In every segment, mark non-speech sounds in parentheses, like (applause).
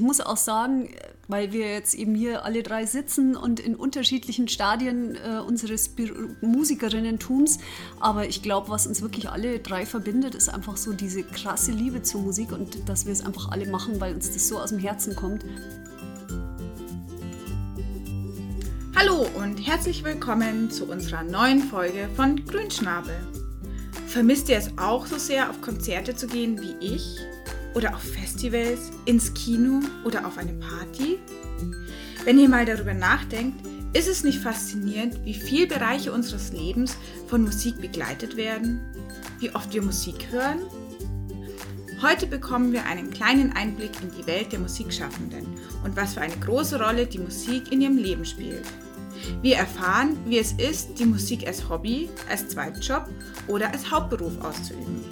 ich muss auch sagen, weil wir jetzt eben hier alle drei sitzen und in unterschiedlichen Stadien äh, unseres Musikerinnentums, aber ich glaube, was uns wirklich alle drei verbindet, ist einfach so diese krasse Liebe zur Musik und dass wir es einfach alle machen, weil uns das so aus dem Herzen kommt. Hallo und herzlich willkommen zu unserer neuen Folge von Grünschnabel. Vermisst ihr es auch so sehr, auf Konzerte zu gehen wie ich? Oder auf Festivals, ins Kino oder auf eine Party? Wenn ihr mal darüber nachdenkt, ist es nicht faszinierend, wie viele Bereiche unseres Lebens von Musik begleitet werden? Wie oft wir Musik hören? Heute bekommen wir einen kleinen Einblick in die Welt der Musikschaffenden und was für eine große Rolle die Musik in ihrem Leben spielt. Wir erfahren, wie es ist, die Musik als Hobby, als Zweitjob oder als Hauptberuf auszuüben.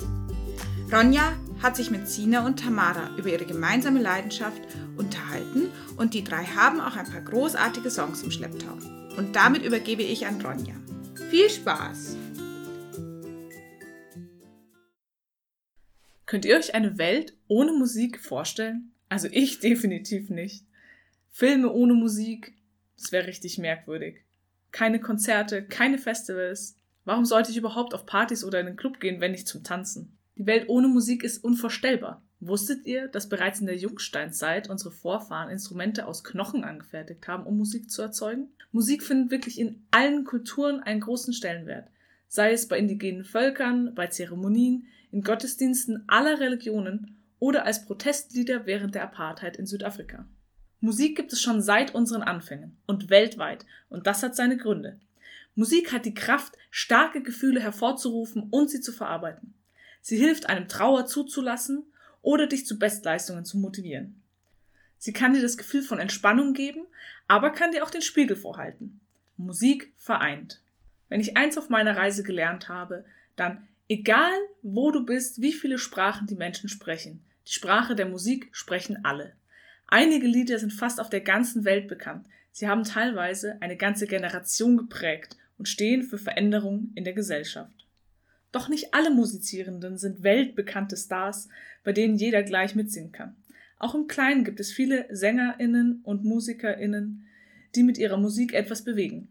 Ronja hat sich mit Sina und Tamara über ihre gemeinsame Leidenschaft unterhalten und die drei haben auch ein paar großartige Songs im Schlepptau. Und damit übergebe ich an Ronja. Viel Spaß! Könnt ihr euch eine Welt ohne Musik vorstellen? Also ich (laughs) definitiv nicht. Filme ohne Musik, das wäre richtig merkwürdig. Keine Konzerte, keine Festivals. Warum sollte ich überhaupt auf Partys oder in den Club gehen, wenn nicht zum Tanzen? Die Welt ohne Musik ist unvorstellbar. Wusstet ihr, dass bereits in der Jungsteinzeit unsere Vorfahren Instrumente aus Knochen angefertigt haben, um Musik zu erzeugen? Musik findet wirklich in allen Kulturen einen großen Stellenwert. Sei es bei indigenen Völkern, bei Zeremonien, in Gottesdiensten aller Religionen oder als Protestlieder während der Apartheid in Südafrika. Musik gibt es schon seit unseren Anfängen und weltweit, und das hat seine Gründe. Musik hat die Kraft, starke Gefühle hervorzurufen und sie zu verarbeiten. Sie hilft einem Trauer zuzulassen oder dich zu Bestleistungen zu motivieren. Sie kann dir das Gefühl von Entspannung geben, aber kann dir auch den Spiegel vorhalten. Musik vereint. Wenn ich eins auf meiner Reise gelernt habe, dann egal wo du bist, wie viele Sprachen die Menschen sprechen, die Sprache der Musik sprechen alle. Einige Lieder sind fast auf der ganzen Welt bekannt. Sie haben teilweise eine ganze Generation geprägt und stehen für Veränderungen in der Gesellschaft. Doch nicht alle Musizierenden sind weltbekannte Stars, bei denen jeder gleich mitsingen kann. Auch im Kleinen gibt es viele Sängerinnen und Musikerinnen, die mit ihrer Musik etwas bewegen.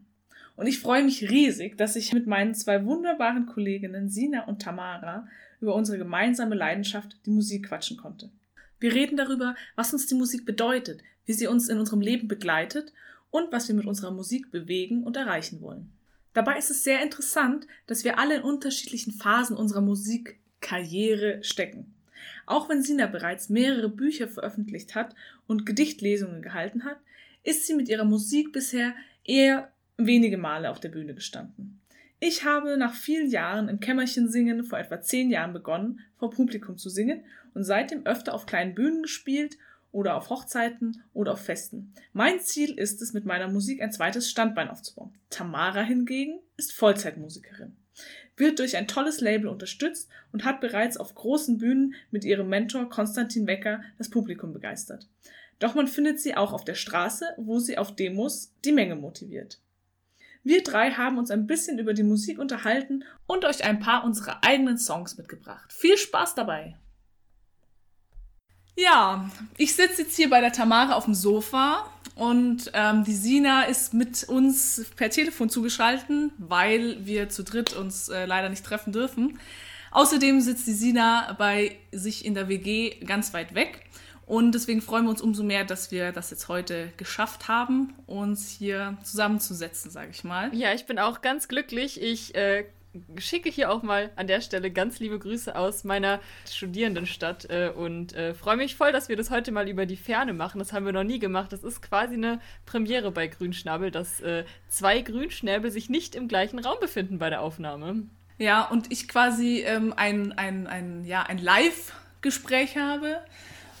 Und ich freue mich riesig, dass ich mit meinen zwei wunderbaren Kolleginnen Sina und Tamara über unsere gemeinsame Leidenschaft, die Musik, quatschen konnte. Wir reden darüber, was uns die Musik bedeutet, wie sie uns in unserem Leben begleitet und was wir mit unserer Musik bewegen und erreichen wollen. Dabei ist es sehr interessant, dass wir alle in unterschiedlichen Phasen unserer Musikkarriere stecken. Auch wenn Sina bereits mehrere Bücher veröffentlicht hat und Gedichtlesungen gehalten hat, ist sie mit ihrer Musik bisher eher wenige Male auf der Bühne gestanden. Ich habe nach vielen Jahren im Kämmerchen singen vor etwa zehn Jahren begonnen, vor Publikum zu singen und seitdem öfter auf kleinen Bühnen gespielt oder auf Hochzeiten oder auf Festen. Mein Ziel ist es, mit meiner Musik ein zweites Standbein aufzubauen. Tamara hingegen ist Vollzeitmusikerin, wird durch ein tolles Label unterstützt und hat bereits auf großen Bühnen mit ihrem Mentor Konstantin Wecker das Publikum begeistert. Doch man findet sie auch auf der Straße, wo sie auf Demos die Menge motiviert. Wir drei haben uns ein bisschen über die Musik unterhalten und euch ein paar unserer eigenen Songs mitgebracht. Viel Spaß dabei! Ja, ich sitze jetzt hier bei der Tamara auf dem Sofa und ähm, die Sina ist mit uns per Telefon zugeschaltet, weil wir zu dritt uns äh, leider nicht treffen dürfen. Außerdem sitzt die Sina bei sich in der WG ganz weit weg. Und deswegen freuen wir uns umso mehr, dass wir das jetzt heute geschafft haben, uns hier zusammenzusetzen, sage ich mal. Ja, ich bin auch ganz glücklich. Ich äh, schicke hier auch mal an der Stelle ganz liebe Grüße aus meiner Studierendenstadt äh, und äh, freue mich voll, dass wir das heute mal über die Ferne machen. Das haben wir noch nie gemacht. Das ist quasi eine Premiere bei Grünschnabel, dass äh, zwei Grünschnäbel sich nicht im gleichen Raum befinden bei der Aufnahme. Ja, und ich quasi ähm, ein, ein, ein, ja, ein Live-Gespräch habe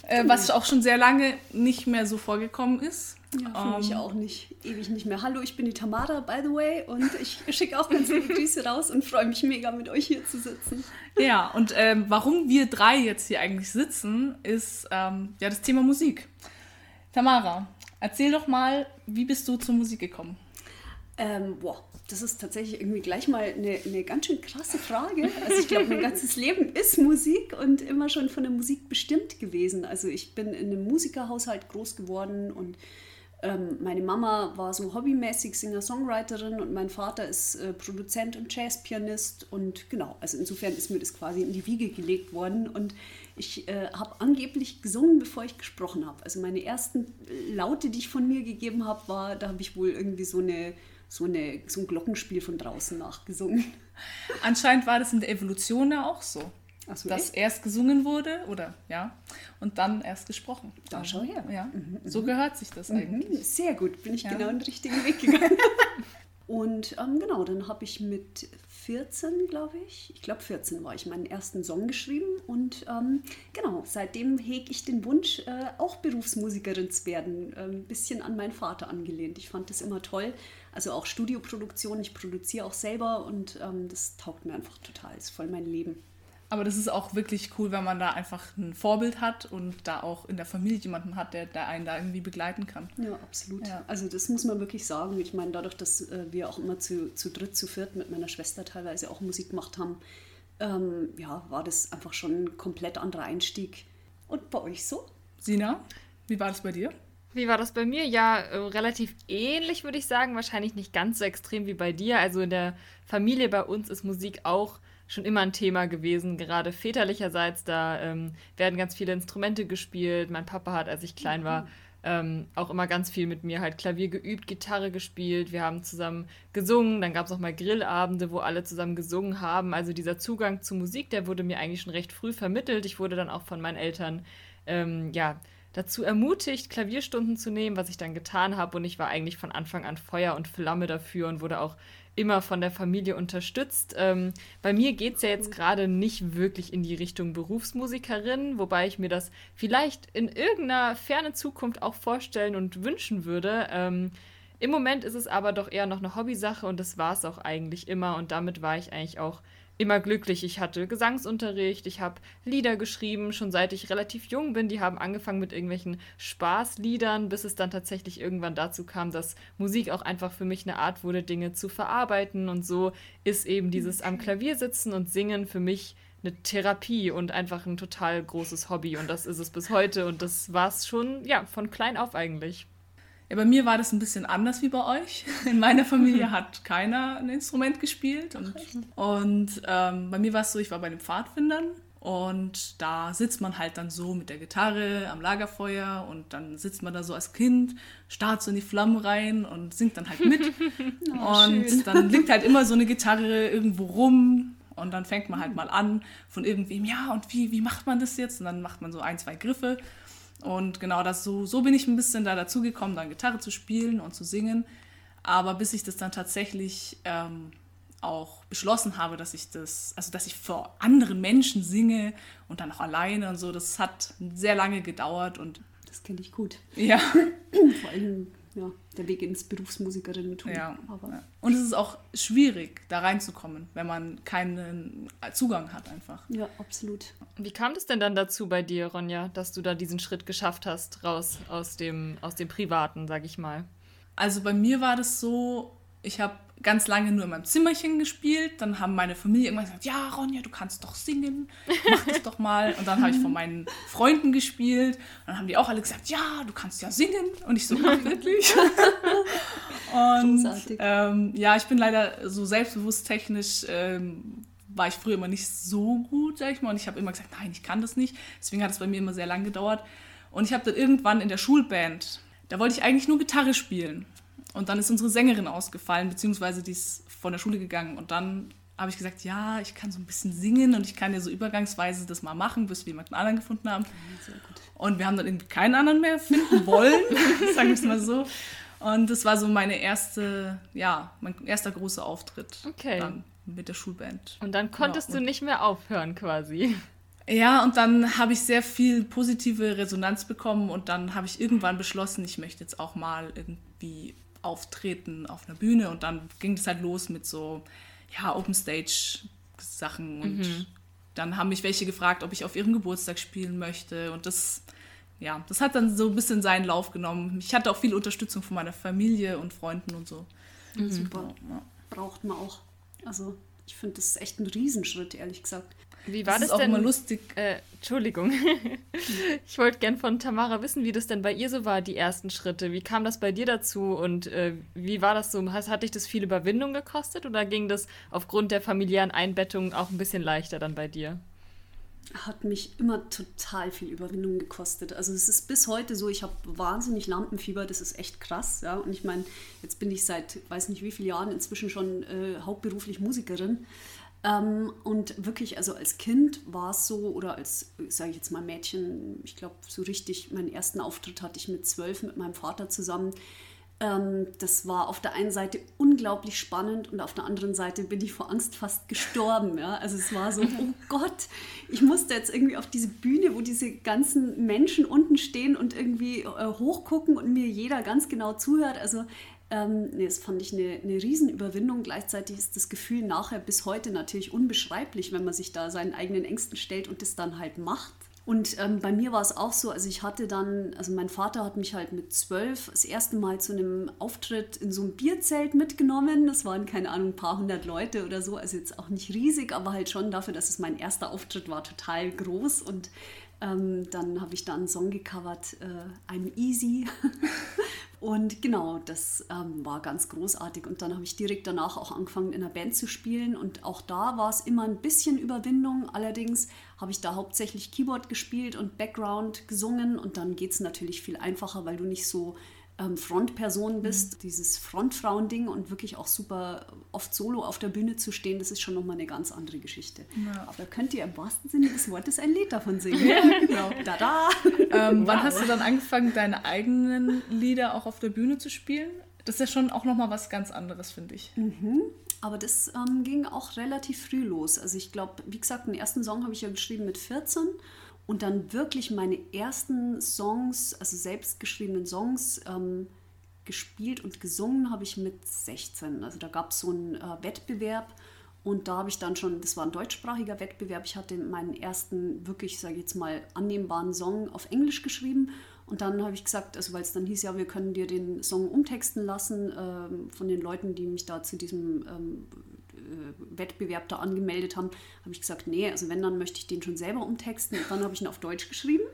äh, was auch schon sehr lange nicht mehr so vorgekommen ist. Ja, für um, mich ähm, auch nicht, ewig nicht mehr. Hallo, ich bin die Tamara, by the way, und ich (laughs) schicke auch ganz liebe Grüße raus und freue mich mega, mit euch hier zu sitzen. Ja, und ähm, warum wir drei jetzt hier eigentlich sitzen, ist ähm, ja das Thema Musik. Tamara, erzähl doch mal, wie bist du zur Musik gekommen? Ähm, boah, das ist tatsächlich irgendwie gleich mal eine, eine ganz schön krasse Frage. Also ich glaube, mein ganzes Leben ist Musik und immer schon von der Musik bestimmt gewesen. Also ich bin in einem Musikerhaushalt groß geworden und ähm, meine Mama war so hobbymäßig Singer-Songwriterin und mein Vater ist äh, Produzent und Jazzpianist und genau, also insofern ist mir das quasi in die Wiege gelegt worden und ich äh, habe angeblich gesungen, bevor ich gesprochen habe. Also meine ersten Laute, die ich von mir gegeben habe, war, da habe ich wohl irgendwie so eine so, eine, so ein Glockenspiel von draußen nachgesungen. (laughs) Anscheinend war das in der Evolution ja auch so. so, dass echt? erst gesungen wurde, oder ja, und dann erst gesprochen. Da schau her. Ja, so gehört sich das eigentlich. Mhm, Sehr gut, bin ich Ja. genau den richtigen Weg gegangen. (laughs) Und ähm, genau, dann habe ich mit 14, glaube ich, ich glaube 14 war ich, meinen ersten Song geschrieben. Und ähm, genau, seitdem hege ich den Wunsch, äh, auch Berufsmusikerin zu werden. Ein ähm, bisschen an meinen Vater angelehnt. Ich fand das immer toll. Also auch Studioproduktion, ich produziere auch selber und ähm, das taugt mir einfach total. Ist voll mein Leben. Aber das ist auch wirklich cool, wenn man da einfach ein Vorbild hat und da auch in der Familie jemanden hat, der, der einen da irgendwie begleiten kann. Ja, absolut. Ja. Also das muss man wirklich sagen. Ich meine, dadurch, dass äh, wir auch immer zu, zu dritt, zu viert mit meiner Schwester teilweise auch Musik gemacht haben, ähm, ja, war das einfach schon ein komplett anderer Einstieg. Und bei euch so? Sina, wie war das bei dir? Wie war das bei mir? Ja, äh, relativ ähnlich würde ich sagen. Wahrscheinlich nicht ganz so extrem wie bei dir. Also in der Familie bei uns ist Musik auch schon immer ein Thema gewesen, gerade väterlicherseits. Da ähm, werden ganz viele Instrumente gespielt. Mein Papa hat, als ich klein war, ähm, auch immer ganz viel mit mir halt Klavier geübt, Gitarre gespielt. Wir haben zusammen gesungen. Dann gab es auch mal Grillabende, wo alle zusammen gesungen haben. Also dieser Zugang zu Musik, der wurde mir eigentlich schon recht früh vermittelt. Ich wurde dann auch von meinen Eltern, ähm, ja, dazu ermutigt, Klavierstunden zu nehmen, was ich dann getan habe. Und ich war eigentlich von Anfang an Feuer und Flamme dafür und wurde auch immer von der Familie unterstützt. Ähm, bei mir geht es ja jetzt gerade nicht wirklich in die Richtung Berufsmusikerin, wobei ich mir das vielleicht in irgendeiner fernen Zukunft auch vorstellen und wünschen würde. Ähm, Im Moment ist es aber doch eher noch eine Hobbysache und das war es auch eigentlich immer und damit war ich eigentlich auch immer glücklich. Ich hatte Gesangsunterricht, ich habe Lieder geschrieben, schon seit ich relativ jung bin. Die haben angefangen mit irgendwelchen Spaßliedern, bis es dann tatsächlich irgendwann dazu kam, dass Musik auch einfach für mich eine Art wurde, Dinge zu verarbeiten. Und so ist eben dieses am Klavier sitzen und singen für mich eine Therapie und einfach ein total großes Hobby. Und das ist es bis heute. Und das war es schon, ja, von klein auf eigentlich. Ja, bei mir war das ein bisschen anders wie bei euch. In meiner Familie hat keiner ein Instrument gespielt. Und, und ähm, bei mir war es so, ich war bei den Pfadfindern und da sitzt man halt dann so mit der Gitarre am Lagerfeuer und dann sitzt man da so als Kind, starrt so in die Flammen rein und singt dann halt mit. (laughs) und schön. dann liegt halt immer so eine Gitarre irgendwo rum und dann fängt man halt mal an von irgendwem, ja, und wie, wie macht man das jetzt? Und dann macht man so ein, zwei Griffe. Und genau das so, so bin ich ein bisschen da dazugekommen, dann Gitarre zu spielen und zu singen. Aber bis ich das dann tatsächlich ähm, auch beschlossen habe, dass ich das, also dass ich vor anderen Menschen singe und dann auch alleine und so, das hat sehr lange gedauert und Das kenne ich gut. ja, Vor allem ja, der Weg ins Berufsmusikerinnentum. ja. Aber ja. Und es ist auch schwierig, da reinzukommen, wenn man keinen Zugang hat einfach. ja, absolut. Wie kam das denn dann dazu bei dir, Ronja, dass du da diesen Schritt geschafft hast, raus aus dem, aus dem Privaten, sag ich mal? Also bei mir war das so, ich habe ganz lange nur in meinem Zimmerchen gespielt. Dann haben meine Familie irgendwann gesagt, ja, Ronja, du kannst doch singen, mach das doch mal. Und dann habe ich von meinen Freunden gespielt. Und dann haben die auch alle gesagt, ja, du kannst ja singen. Und ich so, ach, (laughs) wirklich? Und ähm, ja, ich bin leider so selbstbewusst technisch, ähm, war ich früher immer nicht so gut, sag ich mal. Und ich habe immer gesagt, nein, ich kann das nicht. Deswegen hat es bei mir immer sehr lang gedauert. Und ich habe dann irgendwann in der Schulband, da wollte ich eigentlich nur Gitarre spielen. Und dann ist unsere Sängerin ausgefallen, beziehungsweise die ist von der Schule gegangen. Und dann habe ich gesagt, ja, ich kann so ein bisschen singen und ich kann ja so übergangsweise das mal machen, bis wir jemanden anderen gefunden haben. Und wir haben dann irgendwie keinen anderen mehr finden wollen, (laughs) (laughs) sagen wir es mal so. Und das war so meine erste, ja, mein erster großer Auftritt Okay. dann mit der Schulband. Und dann konntest Ja, du nicht mehr aufhören quasi. Ja, und dann habe ich sehr viel positive Resonanz bekommen und dann habe ich irgendwann beschlossen, ich möchte jetzt auch mal irgendwie auftreten auf einer Bühne und dann ging es halt los mit so, ja, Open Stage Sachen und dann haben mich welche gefragt, ob ich auf ihrem Geburtstag spielen möchte und das, ja, das hat dann so ein bisschen seinen Lauf genommen. Ich hatte auch viel Unterstützung von meiner Familie und Freunden und so. Mhm. Super. Braucht man auch. Also ich finde, das ist echt ein Riesenschritt, ehrlich gesagt. Wie war das, das ist denn? Auch immer lustig. Äh, Entschuldigung. (laughs) ich wollte gern von Tamara wissen, wie das denn bei ihr so war, die ersten Schritte. Wie kam das bei dir dazu und äh, wie war das so? Hat, hat dich das viel Überwindung gekostet oder ging das aufgrund der familiären Einbettung auch ein bisschen leichter dann bei dir? hat mich immer total viel Überwindung gekostet. Also es ist bis heute so, ich habe wahnsinnig Lampenfieber, das ist echt krass. Ja? Und ich meine, jetzt bin ich seit weiß nicht wie vielen Jahren inzwischen schon äh, hauptberuflich Musikerin. Ähm, und wirklich, also als Kind war es so, oder als, sage ich jetzt mal Mädchen, ich glaube so richtig, meinen ersten Auftritt hatte ich mit zwölf mit meinem Vater zusammen. Ähm, das war auf der einen Seite unglaublich spannend und auf der anderen Seite bin ich vor Angst fast gestorben. Ja? Also es war so, oh (laughs) Gott, ich musste jetzt irgendwie auf diese Bühne, wo diese ganzen Menschen unten stehen und irgendwie äh, hochgucken und mir jeder ganz genau zuhört. Also ähm, nee, das fand ich eine, eine Riesenüberwindung. Gleichzeitig ist das Gefühl nachher bis heute natürlich unbeschreiblich, wenn man sich da seinen eigenen Ängsten stellt und das dann halt macht. Und ähm, bei mir war es auch so, also ich hatte dann, also mein Vater hat mich halt mit zwölf das erste Mal zu einem Auftritt in so einem Bierzelt mitgenommen. Das waren, keine Ahnung, ein paar hundert Leute oder so, also jetzt auch nicht riesig, aber halt schon dafür, dass es mein erster Auftritt war, total groß. Und ähm, dann habe ich da einen Song gecovert, äh, I'm Easy (laughs) Und genau, das ähm, war ganz großartig. Und dann habe ich direkt danach auch angefangen, in einer Band zu spielen. Und auch da war es immer ein bisschen Überwindung. Allerdings habe ich da hauptsächlich Keyboard gespielt und Background gesungen. Und dann geht es natürlich viel einfacher, weil du nicht so ähm, Frontperson bist, mhm. dieses Frontfrauen-Ding und wirklich auch super oft solo auf der Bühne zu stehen, das ist schon nochmal eine ganz andere Geschichte. Ja. Aber da könnt ihr im wahrsten Sinne des Wortes ein Lied davon singen. Ja, genau. (laughs) da Ähm, wow. Wann hast du dann angefangen, deine eigenen Lieder auch auf der Bühne zu spielen? Das ist ja schon auch nochmal was ganz anderes, finde ich. Mhm. Aber das ähm, ging auch relativ früh los. Also ich glaube, wie gesagt, den ersten Song habe ich ja geschrieben mit 14 und dann wirklich meine ersten Songs, also selbstgeschriebenen Songs, ähm, gespielt und gesungen habe ich mit 16. Also da gab es so einen äh, Wettbewerb und da habe ich dann schon, das war ein deutschsprachiger Wettbewerb, ich hatte meinen ersten wirklich, sage ich jetzt mal, annehmbaren Song auf Englisch geschrieben und dann habe ich gesagt, also weil es dann hieß, ja, wir können dir den Song umtexten lassen äh, von den Leuten, die mich da zu diesem ähm, äh, Wettbewerb da angemeldet haben, habe ich gesagt, nee, also wenn, dann möchte ich den schon selber umtexten. Und dann habe ich ihn auf Deutsch geschrieben.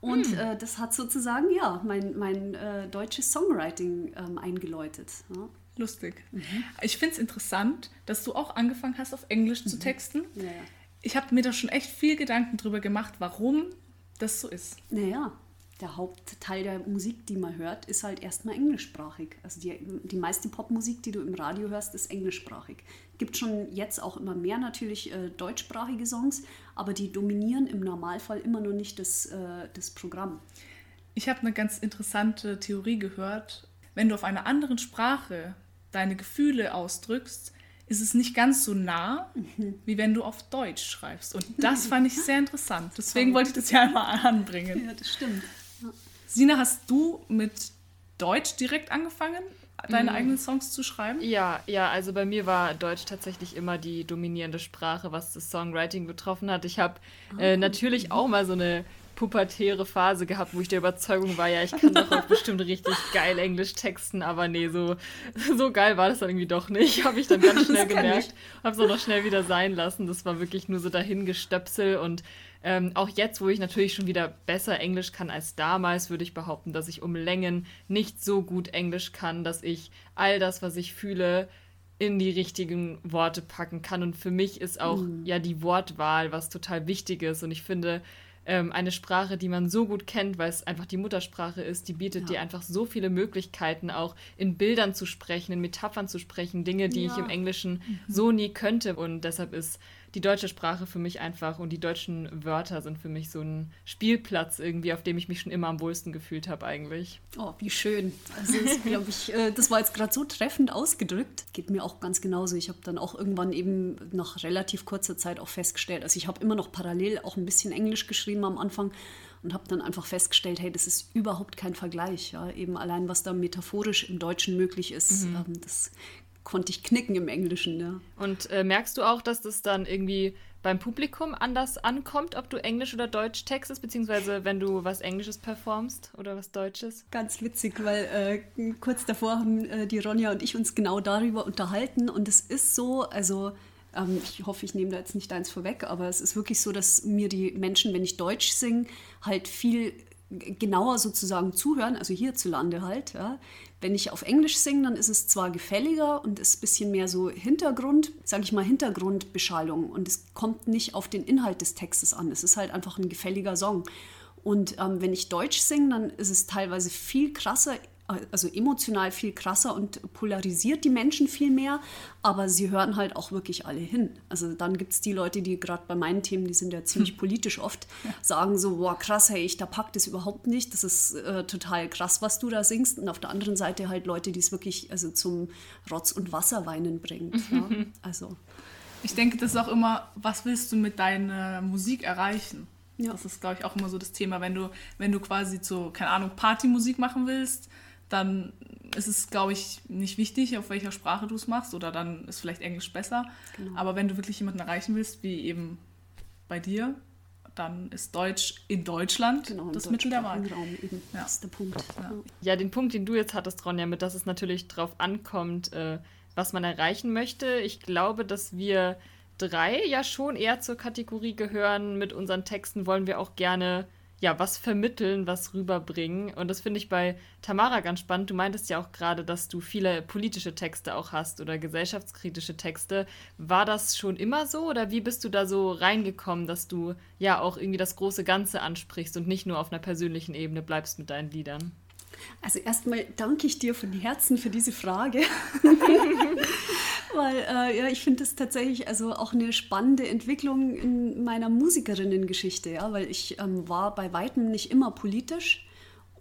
Und hm. äh, das hat sozusagen, ja, mein, mein äh, deutsches Songwriting ähm, eingeläutet. Ja. Lustig. Mhm. Ich finde es interessant, dass du auch angefangen hast, auf Englisch mhm. zu texten. Ja, ja. Ich habe mir da schon echt viel Gedanken drüber gemacht, warum das so ist. Naja, der Hauptteil der Musik, die man hört, ist halt erstmal englischsprachig. Also die, die meiste Popmusik, die du im Radio hörst, ist englischsprachig. Gibt schon jetzt auch immer mehr natürlich äh, deutschsprachige Songs, aber die dominieren im Normalfall immer noch nicht das, äh, das Programm. Ich habe eine ganz interessante Theorie gehört. Wenn du auf einer anderen Sprache deine Gefühle ausdrückst, ist es nicht ganz so nah, mhm. wie wenn du auf Deutsch schreibst. Und das fand ich (laughs) sehr interessant. Deswegen wollte ich das ja einmal anbringen. Ja, das stimmt. Sina, hast du mit Deutsch direkt angefangen, deine mhm. eigenen Songs zu schreiben? Ja, ja, also bei mir war Deutsch tatsächlich immer die dominierende Sprache, was das Songwriting betroffen hat. Ich habe äh, ah. natürlich auch mal so eine pubertäre Phase gehabt, wo ich der Überzeugung war, ja, ich kann doch auch bestimmt richtig geil Englisch texten, aber nee, so, so geil war das dann irgendwie doch nicht. Habe ich dann ganz (laughs) schnell gemerkt. Habe es auch noch schnell wieder sein lassen. Das war wirklich nur so dahingestöpsel und ähm, auch jetzt, wo ich natürlich schon wieder besser Englisch kann als damals, würde ich behaupten, dass ich um Längen nicht so gut Englisch kann, dass ich all das, was ich fühle, in die richtigen Worte packen kann. Und für mich ist auch mhm. ja die Wortwahl was total wichtig ist. Und ich finde, ähm, eine Sprache, die man so gut kennt, weil es einfach die Muttersprache ist, die bietet ja. dir einfach so viele Möglichkeiten, auch in Bildern zu sprechen, in Metaphern zu sprechen, Dinge, die ja. ich im Englischen mhm. so nie könnte. Und deshalb ist die deutsche Sprache für mich einfach und die deutschen Wörter sind für mich so ein Spielplatz irgendwie, auf dem ich mich schon immer am wohlsten gefühlt habe eigentlich. Oh, wie schön. Also glaube ich, äh, das war jetzt gerade so treffend ausgedrückt. Geht mir auch ganz genauso. Ich habe dann auch irgendwann eben nach relativ kurzer Zeit auch festgestellt, also ich habe immer noch parallel auch ein bisschen Englisch geschrieben am Anfang und habe dann einfach festgestellt, hey, das ist überhaupt kein Vergleich. Ja? Eben allein, was da metaphorisch im Deutschen möglich ist, mhm. das konnte ich knicken im Englischen. Ja. Und äh, merkst du auch, dass das dann irgendwie beim Publikum anders ankommt, ob du Englisch oder Deutsch textest, beziehungsweise wenn du was Englisches performst oder was Deutsches? Ganz witzig, weil äh, kurz davor haben äh, die Ronja und ich uns genau darüber unterhalten und es ist so, also ähm, ich hoffe, ich nehme da jetzt nicht eins vorweg, aber es ist wirklich so, dass mir die Menschen, wenn ich Deutsch singe, halt viel genauer sozusagen zuhören, also hierzulande halt. Ja. Wenn ich auf Englisch singe, dann ist es zwar gefälliger und ist ein bisschen mehr so Hintergrund, sage ich mal Hintergrundbeschallung und es kommt nicht auf den Inhalt des Textes an. Es ist halt einfach ein gefälliger Song. Und ähm, wenn ich Deutsch singe, dann ist es teilweise viel krasser also emotional viel krasser und polarisiert die Menschen viel mehr, aber sie hören halt auch wirklich alle hin. Also dann gibt es die Leute, die gerade bei meinen Themen, die sind ja ziemlich hm. politisch oft, ja. sagen so, boah krass, hey, ich da packt das überhaupt nicht, das ist äh, total krass, was du da singst. Und auf der anderen Seite halt Leute, die es wirklich also zum Rotz- und Wasserweinen bringt. ja? (laughs) Also. Ich denke, das ist auch immer, was willst du mit deiner Musik erreichen? Ja. Das ist, glaube ich, auch immer so das Thema, wenn du, wenn du quasi so, keine Ahnung, Partymusik machen willst, dann ist es, glaube ich, nicht wichtig, auf welcher Sprache du es machst oder dann ist vielleicht Englisch besser. Genau. Aber wenn du wirklich jemanden erreichen willst, wie eben bei dir, dann ist Deutsch in Deutschland genau, das Mittel der Wahl. Raum eben. Ja. Das ist der Punkt. Ja. ja. den Punkt, den du jetzt hattest, Ronja, mit dass es natürlich darauf ankommt, äh, was man erreichen möchte. Ich glaube, dass wir drei ja schon eher zur Kategorie gehören. Mit unseren Texten wollen wir auch gerne ja, was vermitteln, was rüberbringen. Und das finde ich bei Tamara ganz spannend. Du meintest ja auch gerade, dass du viele politische Texte auch hast oder gesellschaftskritische Texte. War das schon immer so oder wie bist du da so reingekommen, dass du ja auch irgendwie das große Ganze ansprichst und nicht nur auf einer persönlichen Ebene bleibst mit deinen Liedern? Also erstmal danke ich dir von Herzen für diese Frage, (laughs) (laughs) weil äh, ja, ich finde das tatsächlich also auch eine spannende Entwicklung in meiner Musikerinnengeschichte, ja, weil ich ähm, war bei weitem nicht immer politisch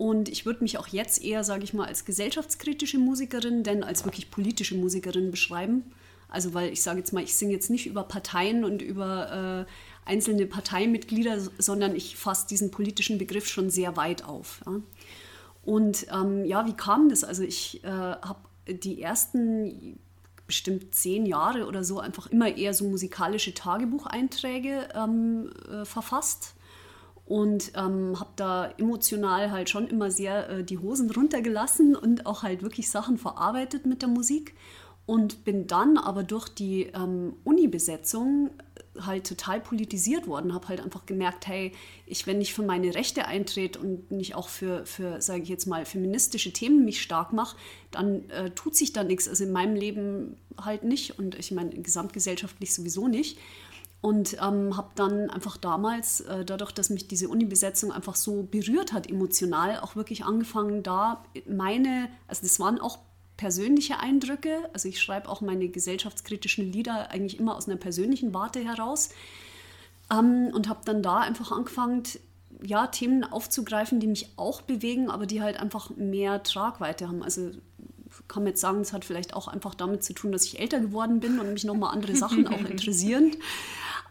und ich würde mich auch jetzt eher, sage ich mal, als gesellschaftskritische Musikerin, denn als wirklich politische Musikerin beschreiben. Also weil ich sage jetzt mal, ich singe jetzt nicht über Parteien und über äh, einzelne Parteimitglieder, sondern ich fasse diesen politischen Begriff schon sehr weit auf. Ja. Und ähm, ja, wie kam das? Also ich äh, habe die ersten bestimmt zehn Jahre oder so einfach immer eher so musikalische Tagebucheinträge ähm, äh, verfasst und ähm, habe da emotional halt schon immer sehr äh, die Hosen runtergelassen und auch halt wirklich Sachen verarbeitet mit der Musik und bin dann aber durch die ähm, Uni-Besetzung halt total politisiert worden, habe halt einfach gemerkt, hey, ich, wenn ich für meine Rechte eintrete und nicht auch für, für sage ich jetzt mal, feministische Themen mich stark mache, dann äh, tut sich da nichts. Also in meinem Leben halt nicht und ich meine, gesamtgesellschaftlich sowieso nicht. Und ähm, habe dann einfach damals, äh, dadurch, dass mich diese Uni-Besetzung einfach so berührt hat, emotional, auch wirklich angefangen, da meine, also das waren auch persönliche Eindrücke. Also ich schreibe auch meine gesellschaftskritischen Lieder eigentlich immer aus einer persönlichen Warte heraus. Ähm, und habe dann da einfach angefangen, ja, Themen aufzugreifen, die mich auch bewegen, aber die halt einfach mehr Tragweite haben. Also kann man jetzt sagen, es hat vielleicht auch einfach damit zu tun, dass ich älter geworden bin und mich nochmal andere Sachen auch (laughs) interessieren.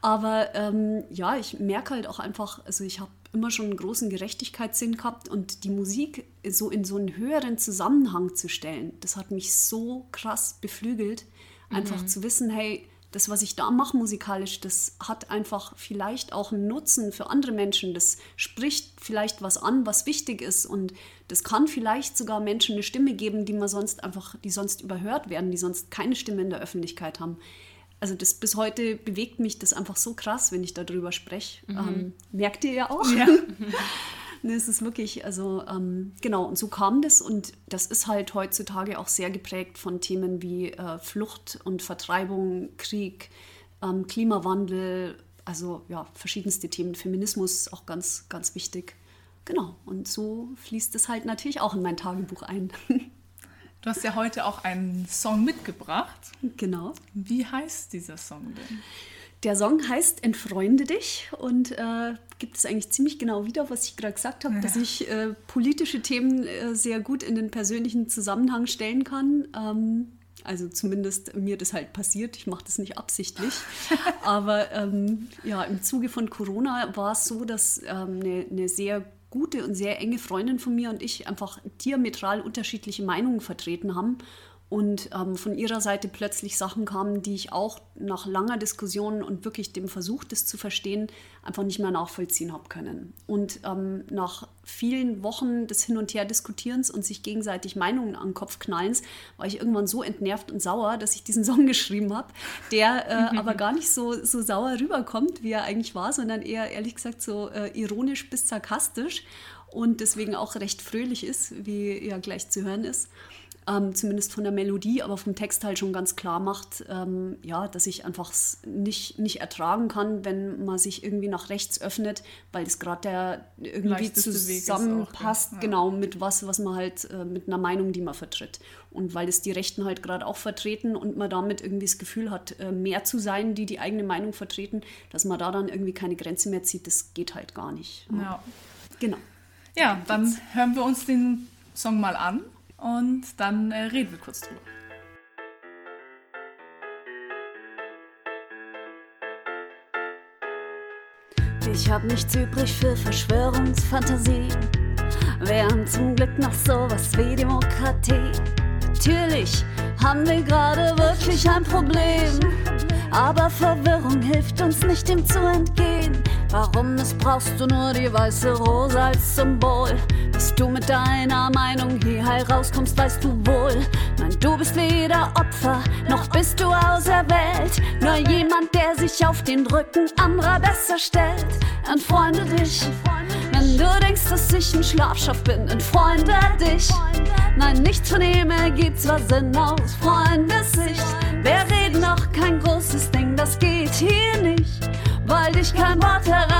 Aber ähm, ja, ich merke halt auch einfach, also ich habe immer schon einen großen Gerechtigkeitssinn gehabt und die Musik so in so einen höheren Zusammenhang zu stellen, das hat mich so krass beflügelt, einfach mhm. zu wissen, hey, das, was ich da mache musikalisch, das hat einfach vielleicht auch einen Nutzen für andere Menschen. Das spricht vielleicht was an, was wichtig ist. Und das kann vielleicht sogar Menschen eine Stimme geben, die man sonst einfach, die sonst überhört werden, die sonst keine Stimme in der Öffentlichkeit haben also das bis heute bewegt mich das einfach so krass, wenn ich darüber spreche. Mhm. Ähm, merkt ihr ja auch. Ja. (laughs) ne, es ist wirklich, also ähm, genau, und so kam das und das ist halt heutzutage auch sehr geprägt von Themen wie äh, Flucht und Vertreibung, Krieg, ähm, Klimawandel, also ja, verschiedenste Themen. Feminismus auch ganz, ganz wichtig. Genau, und so fließt es halt natürlich auch in mein Tagebuch ein. (laughs) Du hast ja heute auch einen Song mitgebracht. Genau. Wie heißt dieser Song denn? Der Song heißt Entfreunde dich und äh, gibt es eigentlich ziemlich genau wieder, was ich gerade gesagt habe, ja. dass ich äh, politische Themen äh, sehr gut in den persönlichen Zusammenhang stellen kann. Ähm, also zumindest mir das halt passiert. Ich mache das nicht absichtlich. (laughs) Aber ähm, ja, im Zuge von Corona war es so, dass ähm, eine, eine sehr gute und sehr enge Freundin von mir und ich einfach diametral unterschiedliche Meinungen vertreten haben. Und ähm, von ihrer Seite plötzlich Sachen kamen, die ich auch nach langer Diskussion und wirklich dem Versuch, das zu verstehen, einfach nicht mehr nachvollziehen habe können. Und ähm, nach vielen Wochen des Hin- und Her-Diskutierens und sich gegenseitig Meinungen an den Kopf knallens, war ich irgendwann so entnervt und sauer, dass ich diesen (laughs) Song geschrieben habe, der äh, (laughs) aber gar nicht so, so sauer rüberkommt, wie er eigentlich war, sondern eher, ehrlich gesagt, so äh, ironisch bis sarkastisch und deswegen auch recht fröhlich ist, wie ja gleich zu hören ist ähm, zumindest von der Melodie, aber vom Text halt schon ganz klar macht, ähm, ja, dass ich einfach nicht, nicht ertragen kann, wenn man sich irgendwie nach rechts öffnet, weil das gerade der irgendwie zusammenpasst, ja. genau, mit was, was man halt, äh, mit einer Meinung, die man vertritt. Und weil es die Rechten halt gerade auch vertreten und man damit irgendwie das Gefühl hat, äh, mehr zu sein, die die eigene Meinung vertreten, dass man da dann irgendwie keine Grenze mehr zieht, das geht halt gar nicht. Ja. Genau. Ja, dann hören wir uns den Song mal an und dann äh, reden wir kurz drüber. Ich hab nichts übrig für Verschwörungsfantasien. Wir haben zum Glück noch sowas wie Demokratie. Natürlich haben wir gerade wirklich ein Problem. Aber Verwirrung hilft uns nicht, dem zu entgehen. Warum missbrauchst du nur die weiße Rose als Symbol? Bis du mit deiner Meinung hier herauskommst, weißt du wohl. Nein, du bist weder Opfer, noch bist du auserwählt. Nur jemand, der sich auf den Rücken anderer besser stellt. Entfreunde dich. Wenn du denkst, dass ich ein Schlafschaff bin, entfreunde dich. Nein, nichts von ihm ergibt zwar Sinn aus Freundesicht. Wir reden auch kein großes Ding, das geht hier nicht, weil dich kein Wort erreicht.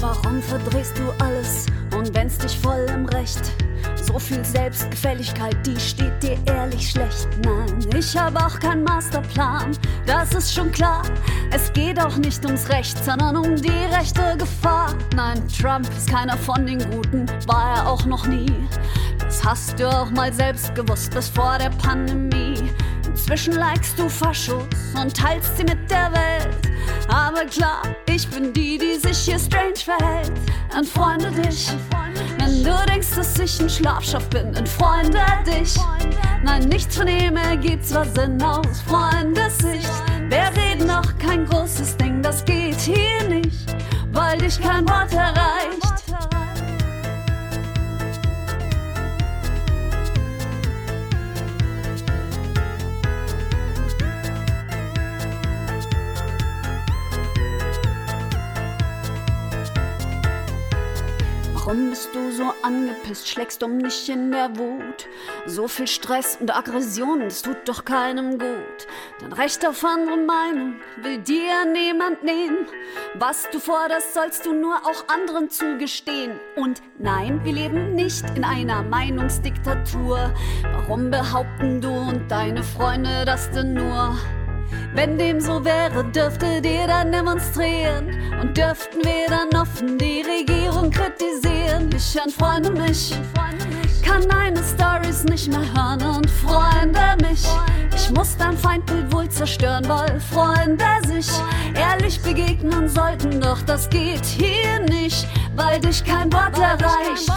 Warum verdrehst du alles und wenn's dich voll im Recht? So viel Selbstgefälligkeit, die steht dir ehrlich schlecht. Nein, ich habe auch keinen Masterplan, das ist schon klar. Es geht auch nicht ums Recht, sondern um die rechte Gefahr. Nein, Trump ist keiner von den Guten, war er auch noch nie. Das hast du auch mal selbst gewusst, bis vor der Pandemie. Inzwischen likest du Faschos und teilst sie mit der Welt. Aber klar, ich bin die, die sich hier strange verhält. Entfreunde dich. Wenn du denkst, dass ich ein Schlafschaff bin, entfreunde dich. Nein, nichts von ihm ergibt zwar Sinn aus Freundesicht. Wir reden noch kein großes Ding, das geht hier nicht, weil dich kein Wort erreicht. Warum bist du so angepisst, schlägst um mich in der Wut? So viel Stress und Aggression, das tut doch keinem gut. Dein Recht auf andere Meinung will dir niemand nehmen. Was du forderst, sollst du nur auch anderen zugestehen. Und nein, wir leben nicht in einer Meinungsdiktatur. Warum behaupten du und deine Freunde das denn nur? Wenn dem so wäre, dürftet ihr dann demonstrieren und dürften wir dann offen die Regierung kritisieren. Ich entfreunde mich, kann deine Stories nicht mehr hören und freunde mich. Ich muss dein Feindbild wohl zerstören, weil Freunde sich ehrlich begegnen sollten, doch das geht hier nicht, weil dich kein Wort erreicht.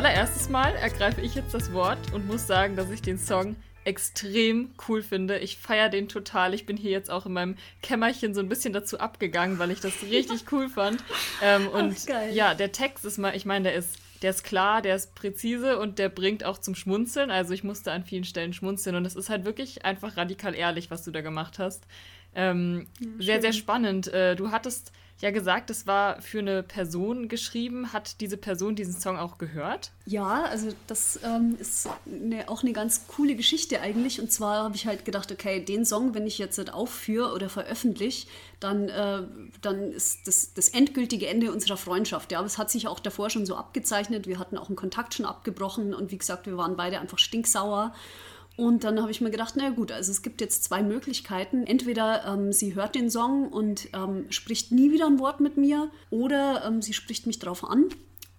Allererstes Mal ergreife ich jetzt das Wort und muss sagen, dass ich den Song extrem cool finde. Ich feiere den total. Ich bin hier jetzt auch in meinem Kämmerchen so ein bisschen dazu abgegangen, weil ich das (laughs) richtig cool fand. Ähm, und Ach, ja, der Text ist mal, ich meine, der ist, der ist klar, der ist präzise und der bringt auch zum Schmunzeln. Also ich musste an vielen Stellen schmunzeln und es ist halt wirklich einfach radikal ehrlich, was du da gemacht hast. Ähm, ja, sehr, sehr spannend. Äh, du hattest ja gesagt, es war für eine Person geschrieben. Hat diese Person diesen Song auch gehört? Ja, also das ähm, ist eine, auch eine ganz coole Geschichte eigentlich. Und zwar habe ich halt gedacht, okay, den Song, wenn ich jetzt halt aufführe oder veröffentliche, dann, äh, dann ist das das endgültige Ende unserer Freundschaft. Ja, aber es hat sich auch davor schon so abgezeichnet. Wir hatten auch einen Kontakt schon abgebrochen und wie gesagt, wir waren beide einfach stinksauer. Und dann habe ich mir gedacht, na gut, also es gibt jetzt zwei Möglichkeiten. Entweder ähm, sie hört den Song und ähm, spricht nie wieder ein Wort mit mir oder ähm, sie spricht mich drauf an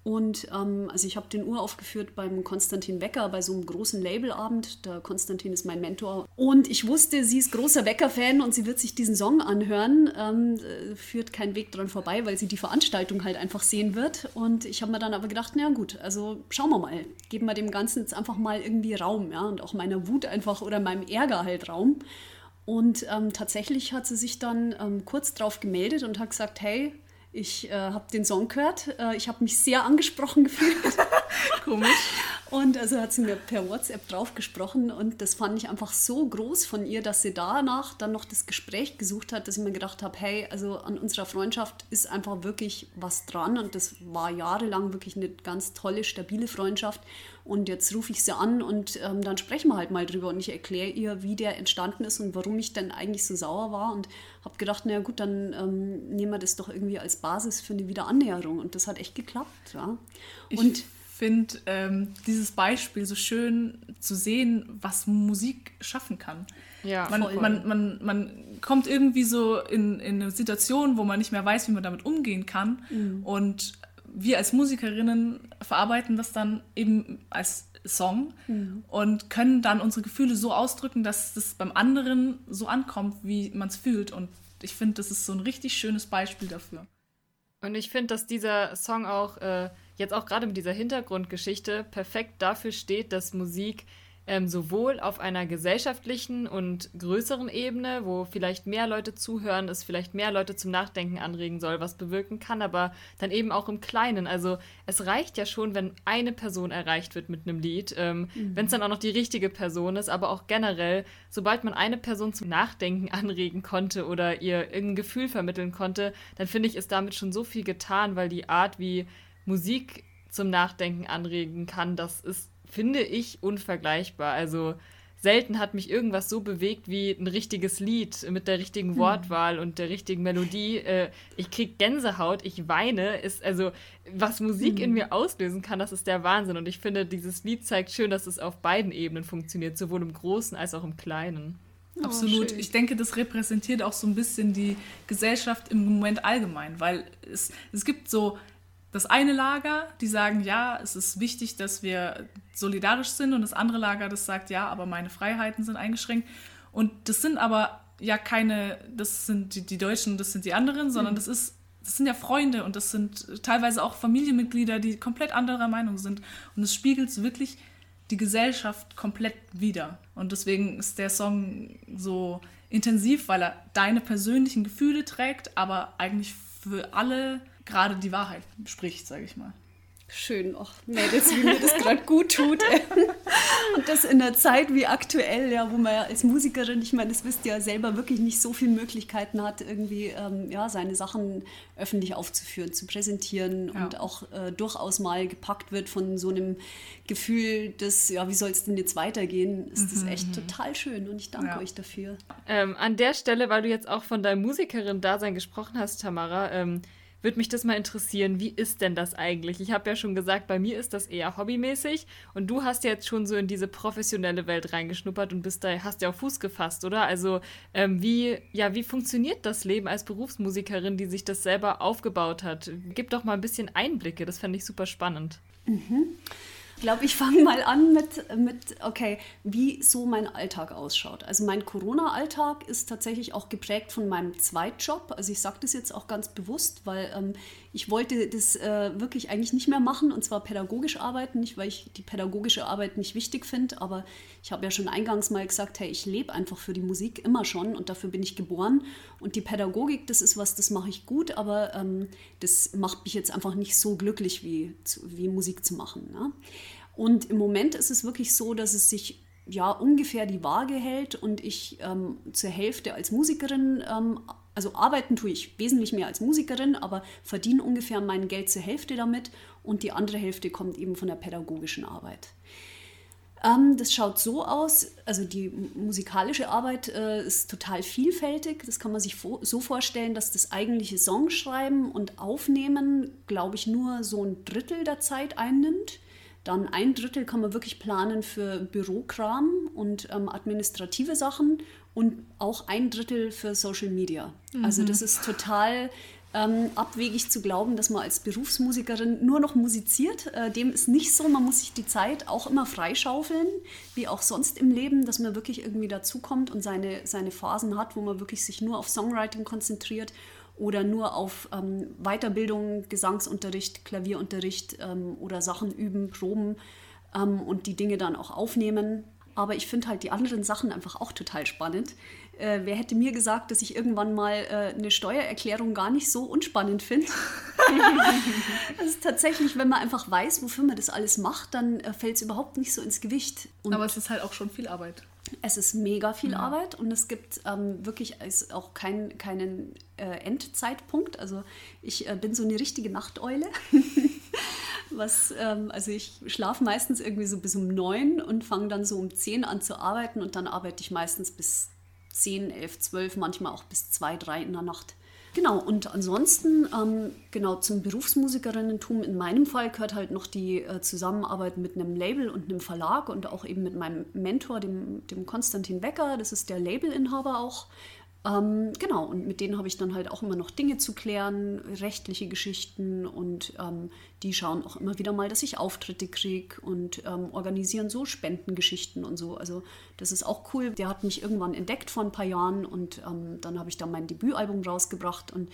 und ähm, also ich habe den uraufgeführt beim Konstantin Becker bei so einem großen Labelabend. Der Konstantin ist mein Mentor. Und ich wusste, sie ist großer Becker-Fan und sie wird sich diesen Song anhören. Ähm, äh, führt kein Weg dran vorbei, weil sie die Veranstaltung halt einfach sehen wird. Und ich habe mir dann aber gedacht, na gut, also schauen wir mal. Geben wir dem Ganzen jetzt einfach mal irgendwie Raum, ja, und auch meiner Wut einfach oder meinem Ärger halt Raum. Und ähm, tatsächlich hat sie sich dann ähm, kurz drauf gemeldet und hat gesagt, hey, ich äh, habe den Song gehört. Äh, ich habe mich sehr angesprochen (laughs) gefühlt. Komisch. Und also hat sie mir per WhatsApp draufgesprochen und das fand ich einfach so groß von ihr, dass sie danach dann noch das Gespräch gesucht hat, dass ich mir gedacht habe, hey, also an unserer Freundschaft ist einfach wirklich was dran und das war jahrelang wirklich eine ganz tolle, stabile Freundschaft und jetzt rufe ich sie an und ähm, dann sprechen wir halt mal drüber und ich erkläre ihr, wie der entstanden ist und warum ich denn eigentlich so sauer war und habe gedacht, naja gut, dann ähm, nehmen wir das doch irgendwie als Basis für eine Wiederannäherung und das hat echt geklappt. Ja. Und ich finde ähm, dieses Beispiel so schön zu sehen, was Musik schaffen kann. Ja, man, voll. man, man, man kommt irgendwie so in, in eine Situation, wo man nicht mehr weiß, wie man damit umgehen kann. Mhm. Und wir als Musikerinnen verarbeiten das dann eben als Song Mhm. und können dann unsere Gefühle so ausdrücken, dass das beim anderen so ankommt, wie man es fühlt. Und ich finde, das ist so ein richtig schönes Beispiel dafür. Und ich finde, dass dieser Song auch äh, jetzt auch gerade mit dieser Hintergrundgeschichte perfekt dafür steht, dass Musik ähm, sowohl auf einer gesellschaftlichen und größeren Ebene, wo vielleicht mehr Leute zuhören, es vielleicht mehr Leute zum Nachdenken anregen soll, was bewirken kann, aber dann eben auch im Kleinen. Also es reicht ja schon, wenn eine Person erreicht wird mit einem Lied, ähm, wenn es dann auch noch die richtige Person ist, aber auch generell, sobald man eine Person zum Nachdenken (laughs) anregen konnte oder ihr irgendein Gefühl vermitteln konnte, dann finde ich, ist damit schon so viel getan, weil die Art, wie Musik zum Nachdenken anregen kann, das ist, finde ich, unvergleichbar. Also selten hat mich irgendwas so bewegt wie ein richtiges Lied mit der richtigen Wortwahl und der richtigen Melodie. Äh, ich krieg Gänsehaut, ich weine. Ist also, was Musik in mir auslösen kann, das ist der Wahnsinn. Und ich finde, dieses Lied zeigt schön, dass es auf beiden Ebenen funktioniert, sowohl im Großen als auch im Kleinen. Absolut. schön. ich denke, das repräsentiert auch so ein bisschen die Gesellschaft im Moment allgemein, weil es, es gibt so das eine Lager, die sagen, ja, es ist wichtig, dass wir solidarisch sind und das andere Lager, das sagt, ja, aber meine Freiheiten sind eingeschränkt. Und das sind aber ja keine, das sind die, die Deutschen, das sind die anderen, sondern das ist das sind ja Freunde und das sind teilweise auch Familienmitglieder, die komplett anderer Meinung sind. Und es spiegelt wirklich die Gesellschaft komplett wider. Und deswegen ist der Song so intensiv, weil er deine persönlichen Gefühle trägt, aber eigentlich für alle gerade die Wahrheit spricht, sage ich mal. Schön, ach Mädels, wie mir das gerade gut tut. (laughs) Und das in einer Zeit wie aktuell, ja, wo man ja als Musikerin, ich meine, das wisst ihr ja selber, wirklich nicht so viele Möglichkeiten hat, irgendwie ähm, ja, seine Sachen öffentlich aufzuführen, zu präsentieren Ja. und auch äh, durchaus mal gepackt wird von so einem Gefühl, dass, ja, wie soll es denn jetzt weitergehen, ist das echt total schön und ich danke Ja. euch dafür. Ähm, an der Stelle, weil du jetzt auch von deinem Musikerin-Dasein gesprochen hast, Tamara, ähm, würde mich das mal interessieren, wie ist denn das eigentlich? Ich habe ja schon gesagt, bei mir ist das eher hobbymäßig und du hast ja jetzt schon so in diese professionelle Welt reingeschnuppert und bist da, hast ja auch Fuß gefasst, oder? Also ähm, wie, ja, wie funktioniert das Leben als Berufsmusikerin, die sich das selber aufgebaut hat? Gib doch mal ein bisschen Einblicke, das fände ich super spannend. Ich glaube, ich fange mal an mit, mit, okay, wie so mein Alltag ausschaut. Also mein Corona-Alltag ist tatsächlich auch geprägt von meinem Zweitjob. Also ich sage das jetzt auch ganz bewusst, weil ähm, ich wollte das äh, wirklich eigentlich nicht mehr machen und zwar pädagogisch arbeiten, nicht weil ich die pädagogische Arbeit nicht wichtig finde, aber ich habe ja schon eingangs mal gesagt, hey, ich lebe einfach für die Musik immer schon und dafür bin ich geboren und die Pädagogik, das ist was, das mache ich gut, aber ähm, das macht mich jetzt einfach nicht so glücklich wie, wie Musik zu machen. Ne? Und im Moment ist es wirklich so, dass es sich ja ungefähr die Waage hält und ich ähm, zur Hälfte als Musikerin, ähm, also arbeiten tue ich wesentlich mehr als Musikerin, aber verdiene ungefähr mein Geld zur Hälfte damit und die andere Hälfte kommt eben von der pädagogischen Arbeit. Ähm, das schaut so aus, also die musikalische Arbeit äh, ist total vielfältig. Das kann man sich vo- so vorstellen, dass das eigentliche Songschreiben und Aufnehmen, glaube ich, nur so ein Drittel der Zeit einnimmt. Dann ein Drittel kann man wirklich planen für Bürokram und ähm, administrative Sachen und auch ein Drittel für Social Media. Also das ist total ähm, abwegig zu glauben, dass man als Berufsmusikerin nur noch musiziert. Äh, dem ist nicht so. Man muss sich die Zeit auch immer freischaufeln, wie auch sonst im Leben, dass man wirklich irgendwie dazukommt und seine, seine Phasen hat, wo man wirklich sich nur auf Songwriting konzentriert oder nur auf ähm, Weiterbildung, Gesangsunterricht, Klavierunterricht ähm, oder Sachen üben, proben ähm, und die Dinge dann auch aufnehmen. Aber ich finde halt die anderen Sachen einfach auch total spannend. Äh, wer hätte mir gesagt, dass ich irgendwann mal äh, eine Steuererklärung gar nicht so unspannend finde? (laughs) das ist tatsächlich, wenn man einfach weiß, wofür man das alles macht, dann äh, fällt es überhaupt nicht so ins Gewicht. Und Aber es ist halt auch schon viel Arbeit. es ist mega viel Arbeit und es gibt ähm, wirklich auch kein, keinen Endzeitpunkt. Also ich äh, bin so eine richtige Nachteule. (laughs) Was, ähm, also ich schlafe meistens irgendwie so bis um neun und fange dann so um zehn an zu arbeiten und dann arbeite ich meistens bis zehn, elf, zwölf, manchmal auch bis zwei, drei in der Nacht. Genau, und ansonsten, ähm, genau zum Berufsmusikerinnentum in meinem Fall gehört halt noch die äh, Zusammenarbeit mit einem Label und einem Verlag und auch eben mit meinem Mentor, dem, dem Konstantin Becker, das ist der Labelinhaber auch. Ähm, genau, und mit denen habe ich dann halt auch immer noch Dinge zu klären, rechtliche Geschichten und ähm, die schauen auch immer wieder mal, dass ich Auftritte kriege und ähm, organisieren so Spendengeschichten und so. Also das ist auch cool. Der hat mich irgendwann entdeckt vor ein paar Jahren und ähm, dann habe ich da mein Debütalbum rausgebracht und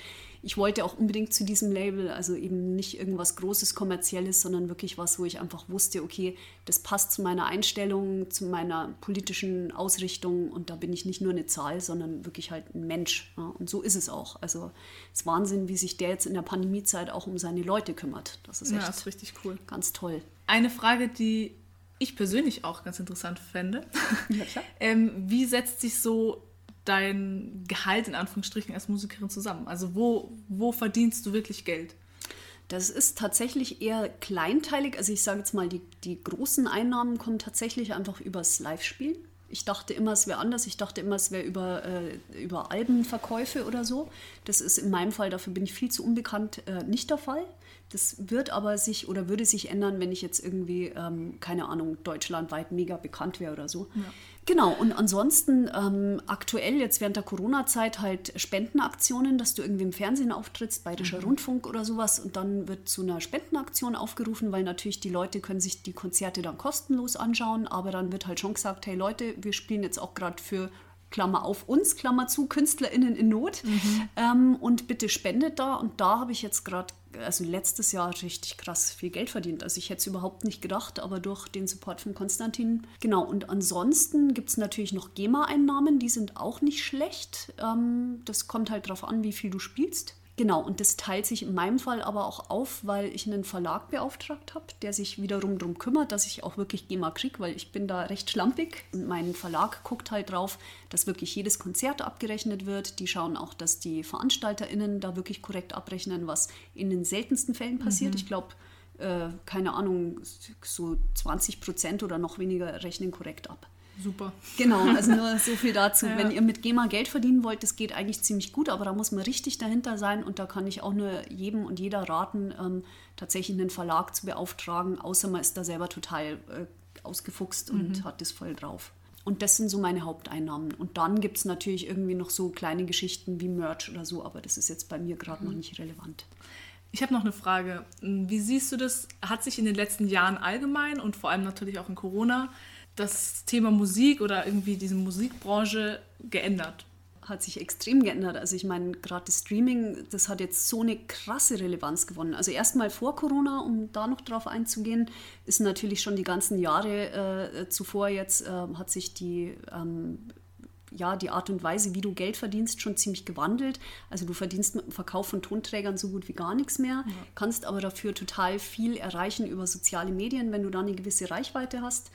ich wollte auch unbedingt zu diesem Label, also eben nicht irgendwas Großes, Kommerzielles, sondern wirklich was, wo ich einfach wusste, okay, das passt zu meiner Einstellung, zu meiner politischen Ausrichtung und da bin ich nicht nur eine Zahl, sondern wirklich halt ein Mensch. Ja? Und so ist es auch. Also es ist Wahnsinn, wie sich der jetzt in der Pandemiezeit auch um seine Leute kümmert. Das ist Ja, echt ist richtig cool. ganz toll. Eine Frage, die ich persönlich auch ganz interessant fände. (laughs) Ja, ähm, wie setzt sich so dein Gehalt in Anführungsstrichen als Musikerin zusammen? Also wo, wo verdienst du wirklich Geld? Das ist tatsächlich eher kleinteilig. Also ich sage jetzt mal, die, die großen Einnahmen kommen tatsächlich einfach übers Live-Spielen. Ich dachte immer, es wäre anders. Ich dachte immer, es wäre über, äh, über Albenverkäufe oder so. Das ist in meinem Fall, dafür bin ich viel zu unbekannt, äh, nicht der Fall. Das wird aber sich oder würde sich ändern, wenn ich jetzt irgendwie, ähm, keine Ahnung, deutschlandweit mega bekannt wäre oder so. Genau, und ansonsten ähm, aktuell jetzt während der Corona-Zeit halt Spendenaktionen, dass du irgendwie im Fernsehen auftrittst, Bayerischer Rundfunk oder sowas und dann wird zu einer Spendenaktion aufgerufen, weil natürlich die Leute können sich die Konzerte dann kostenlos anschauen, aber dann wird halt schon gesagt, hey Leute, wir spielen jetzt auch gerade für Klammer auf uns, Klammer zu, KünstlerInnen in Not. Ähm, und bitte spendet da. Und da habe ich jetzt gerade, also letztes Jahr richtig krass viel Geld verdient. Also ich hätte es überhaupt nicht gedacht, aber durch den Support von Konstantin. Genau, und ansonsten gibt es natürlich noch GEMA-Einnahmen, die sind auch nicht schlecht. Ähm, das kommt halt darauf an, wie viel du spielst. Genau, und das teilt sich in meinem Fall aber auch auf, weil ich einen Verlag beauftragt habe, der sich wiederum darum kümmert, dass ich auch wirklich GEMA kriege, weil ich bin da recht schlampig. Und mein Verlag guckt halt drauf, dass wirklich jedes Konzert abgerechnet wird. Die schauen auch, dass die VeranstalterInnen da wirklich korrekt abrechnen, was in den seltensten Fällen passiert. Ich glaube, äh, keine Ahnung, so 20 Prozent oder noch weniger rechnen korrekt ab. Super. Genau, also nur so viel dazu. (laughs) Ja. Wenn ihr mit GEMA Geld verdienen wollt, das geht eigentlich ziemlich gut, aber da muss man richtig dahinter sein und da kann ich auch nur jedem und jeder raten, ähm, tatsächlich einen Verlag zu beauftragen, außer man ist da selber total äh, ausgefuchst und hat das voll drauf. Und das sind so meine Haupteinnahmen. Und dann gibt es natürlich irgendwie noch so kleine Geschichten wie Merch oder so, aber das ist jetzt bei mir gerade noch nicht relevant. Ich habe noch eine Frage. Wie siehst du das? Hat sich in den letzten Jahren allgemein und vor allem natürlich auch in Corona das Thema Musik oder irgendwie diese Musikbranche geändert? hat sich extrem geändert. Also ich meine, gerade das Streaming, das hat jetzt so eine krasse Relevanz gewonnen. Also erstmal vor Corona, um da noch drauf einzugehen, ist natürlich schon die ganzen Jahre äh, zuvor jetzt, äh, hat sich die, ähm, ja, die Art und Weise, wie du Geld verdienst, schon ziemlich gewandelt. Also du verdienst mit dem Verkauf von Tonträgern so gut wie gar nichts mehr, kannst aber dafür total viel erreichen über soziale Medien, wenn du da eine gewisse Reichweite hast.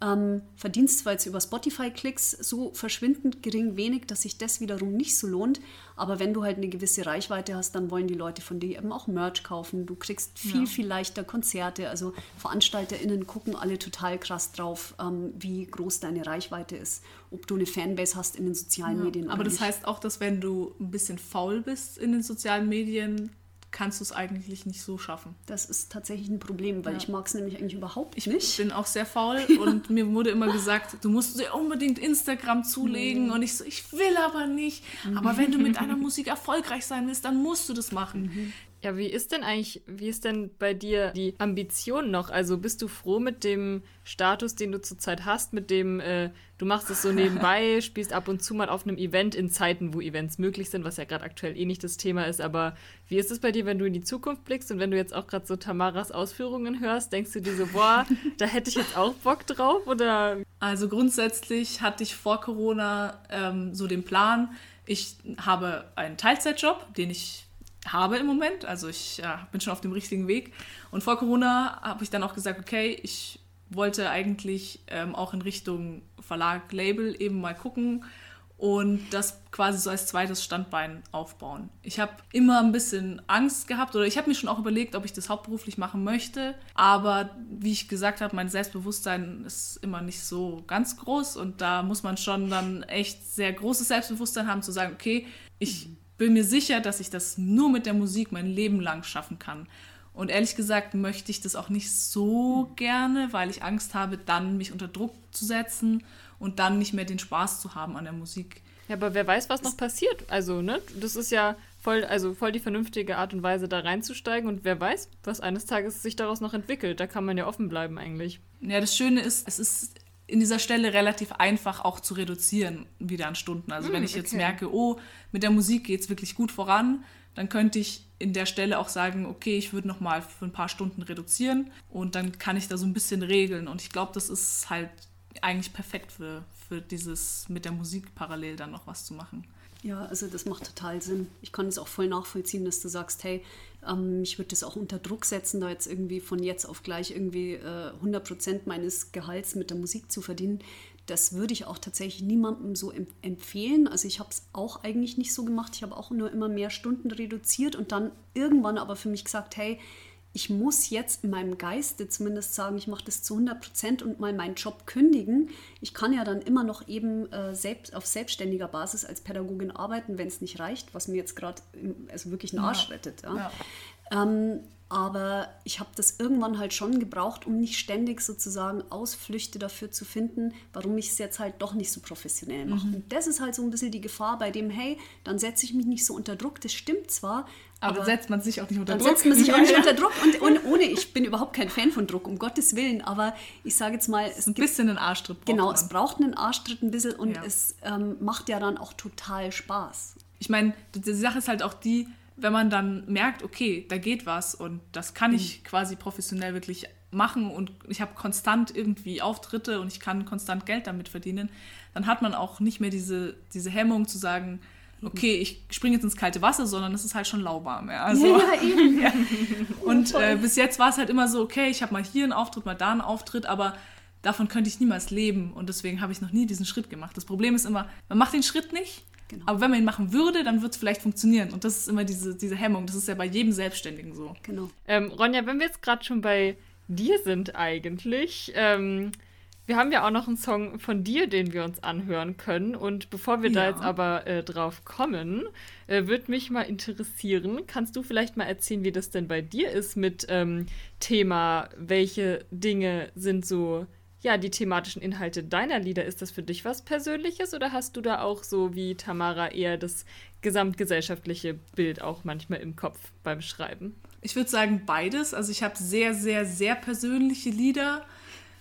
Ähm, verdienst zwar jetzt über Spotify-Klicks so verschwindend gering wenig, dass sich das wiederum nicht so lohnt, aber wenn du halt eine gewisse Reichweite hast, dann wollen die Leute von dir eben auch Merch kaufen. Du kriegst viel, viel leichter Konzerte. Also VeranstalterInnen gucken alle total krass drauf, ähm, wie groß deine Reichweite ist, ob du eine Fanbase hast in den sozialen Medien. Aber das nicht. heißt auch, dass wenn du ein bisschen faul bist in den sozialen Medien, kannst du es eigentlich nicht so schaffen. Das ist tatsächlich ein Problem, weil Ja. ich mag es nämlich eigentlich überhaupt Ich nicht. bin auch sehr faul (laughs) und mir wurde immer gesagt, du musst dir unbedingt Instagram zulegen. Und ich so, ich will aber nicht. Aber wenn du mit (laughs) deiner Musik erfolgreich sein willst, dann musst du das machen. Ja, wie ist denn eigentlich, wie ist denn bei dir die Ambition noch? Also bist du froh mit dem Status, den du zurzeit hast, mit dem äh, du machst es so nebenbei, (laughs) spielst ab und zu mal auf einem Event in Zeiten, wo Events möglich sind, was ja gerade aktuell eh nicht das Thema ist, aber wie ist es bei dir, wenn du in die Zukunft blickst und wenn du jetzt auch gerade so Tamaras Ausführungen hörst, denkst du dir so, boah, da hätte ich jetzt auch Bock drauf oder Also grundsätzlich hatte ich vor Corona ähm, so den Plan, ich habe einen Teilzeitjob, den ich habe im Moment. Also ich ja, bin schon auf dem richtigen Weg. Und vor Corona habe ich dann auch gesagt, okay, ich wollte eigentlich ähm, auch in Richtung Verlag, Label eben mal gucken und das quasi so als zweites Standbein aufbauen. Ich habe immer ein bisschen Angst gehabt oder ich habe mir schon auch überlegt, ob ich das hauptberuflich machen möchte. Aber wie ich gesagt habe, mein Selbstbewusstsein ist immer nicht so ganz groß und da muss man schon dann echt sehr großes Selbstbewusstsein haben, zu sagen, okay, ich bin mir sicher, dass ich das nur mit der Musik mein Leben lang schaffen kann. Und ehrlich gesagt möchte ich das auch nicht so gerne, weil ich Angst habe, dann mich unter Druck zu setzen und dann nicht mehr den Spaß zu haben an der Musik. Ja, aber wer weiß, was noch passiert. Also, ne, das ist ja voll, also voll die vernünftige Art und Weise, da reinzusteigen. Und wer weiß, was eines Tages sich daraus noch entwickelt. Da kann man ja offen bleiben eigentlich. Ja, das Schöne ist, es ist in dieser Stelle relativ einfach auch zu reduzieren wieder an Stunden. Also wenn ich jetzt okay. merke, oh, mit der Musik geht es wirklich gut voran, dann könnte ich in der Stelle auch sagen, okay, ich würde noch mal für ein paar Stunden reduzieren und dann kann ich da so ein bisschen regeln. Und ich glaube, das ist halt eigentlich perfekt für, für dieses mit der Musik parallel dann noch was zu machen. Ja, also das macht total Sinn. Ich kann es auch voll nachvollziehen, dass du sagst, hey, ähm, ich würde das auch unter Druck setzen, da jetzt irgendwie von jetzt auf gleich irgendwie äh, 100 Prozent meines Gehalts mit der Musik zu verdienen. Das würde ich auch tatsächlich niemandem so em empfehlen. Also ich habe es auch eigentlich nicht so gemacht. Ich habe auch nur immer mehr Stunden reduziert und dann irgendwann aber für mich gesagt, hey, ich muss jetzt in meinem Geiste zumindest sagen, ich mache das zu 100 Prozent und mal meinen Job kündigen. Ich kann ja dann immer noch eben äh, selbst, auf selbstständiger Basis als Pädagogin arbeiten, wenn es nicht reicht, was mir jetzt gerade also wirklich einen Arsch rettet. Ja. Ja. Ähm, aber ich habe das irgendwann halt schon gebraucht, um nicht ständig sozusagen Ausflüchte dafür zu finden, warum ich es jetzt halt doch nicht so professionell mache. Mhm. Und das ist halt so ein bisschen die Gefahr bei dem, hey, dann setze ich mich nicht so unter Druck. Das stimmt zwar, Aber, aber setzt man sich auch nicht unter Druck. setzt man sich auch nicht unter Druck. Und, (laughs) und ohne, ich bin überhaupt kein Fan von Druck, um Gottes Willen. Aber ich sage jetzt mal, es ein gibt bisschen einen Arschtritt braucht Genau, man. es braucht einen Arschtritt ein bisschen und Ja. es ähm, macht ja dann auch total Spaß. ich meine, die, Sache ist halt auch die, wenn man dann merkt, okay, da geht was und das kann ich quasi professionell wirklich machen und ich habe konstant irgendwie Auftritte und ich kann konstant Geld damit verdienen, dann hat man auch nicht mehr diese, diese Hemmung zu sagen, okay, ich springe jetzt ins kalte Wasser, sondern es ist halt schon lauwarm. Ja, also, eben. (laughs) und äh, bis jetzt war es halt immer so, okay, ich habe mal hier einen Auftritt, mal da einen Auftritt, aber davon könnte ich niemals leben und deswegen habe ich noch nie diesen Schritt gemacht. Das Problem ist immer, man macht den Schritt nicht, Genau. aber wenn man ihn machen würde, dann wird es vielleicht funktionieren. Und das ist immer diese, diese Hemmung. Das ist ja bei jedem Selbstständigen so. Genau. Ähm, Ronja, wenn wir jetzt gerade schon bei dir sind eigentlich, ähm, wir haben ja auch noch einen Song von dir, den wir uns anhören können. Und bevor wir da Ja. jetzt aber äh, drauf kommen, äh, würde mich mal interessieren, kannst du vielleicht mal erzählen, wie das denn bei dir ist mit ähm, Thema, welche Dinge sind so, ja, die thematischen Inhalte deiner Lieder? Ist das für dich was Persönliches oder hast du da auch so wie Tamara eher das gesamtgesellschaftliche Bild auch manchmal im Kopf beim Schreiben? Ich würde sagen beides. Also ich habe sehr, sehr, sehr persönliche Lieder,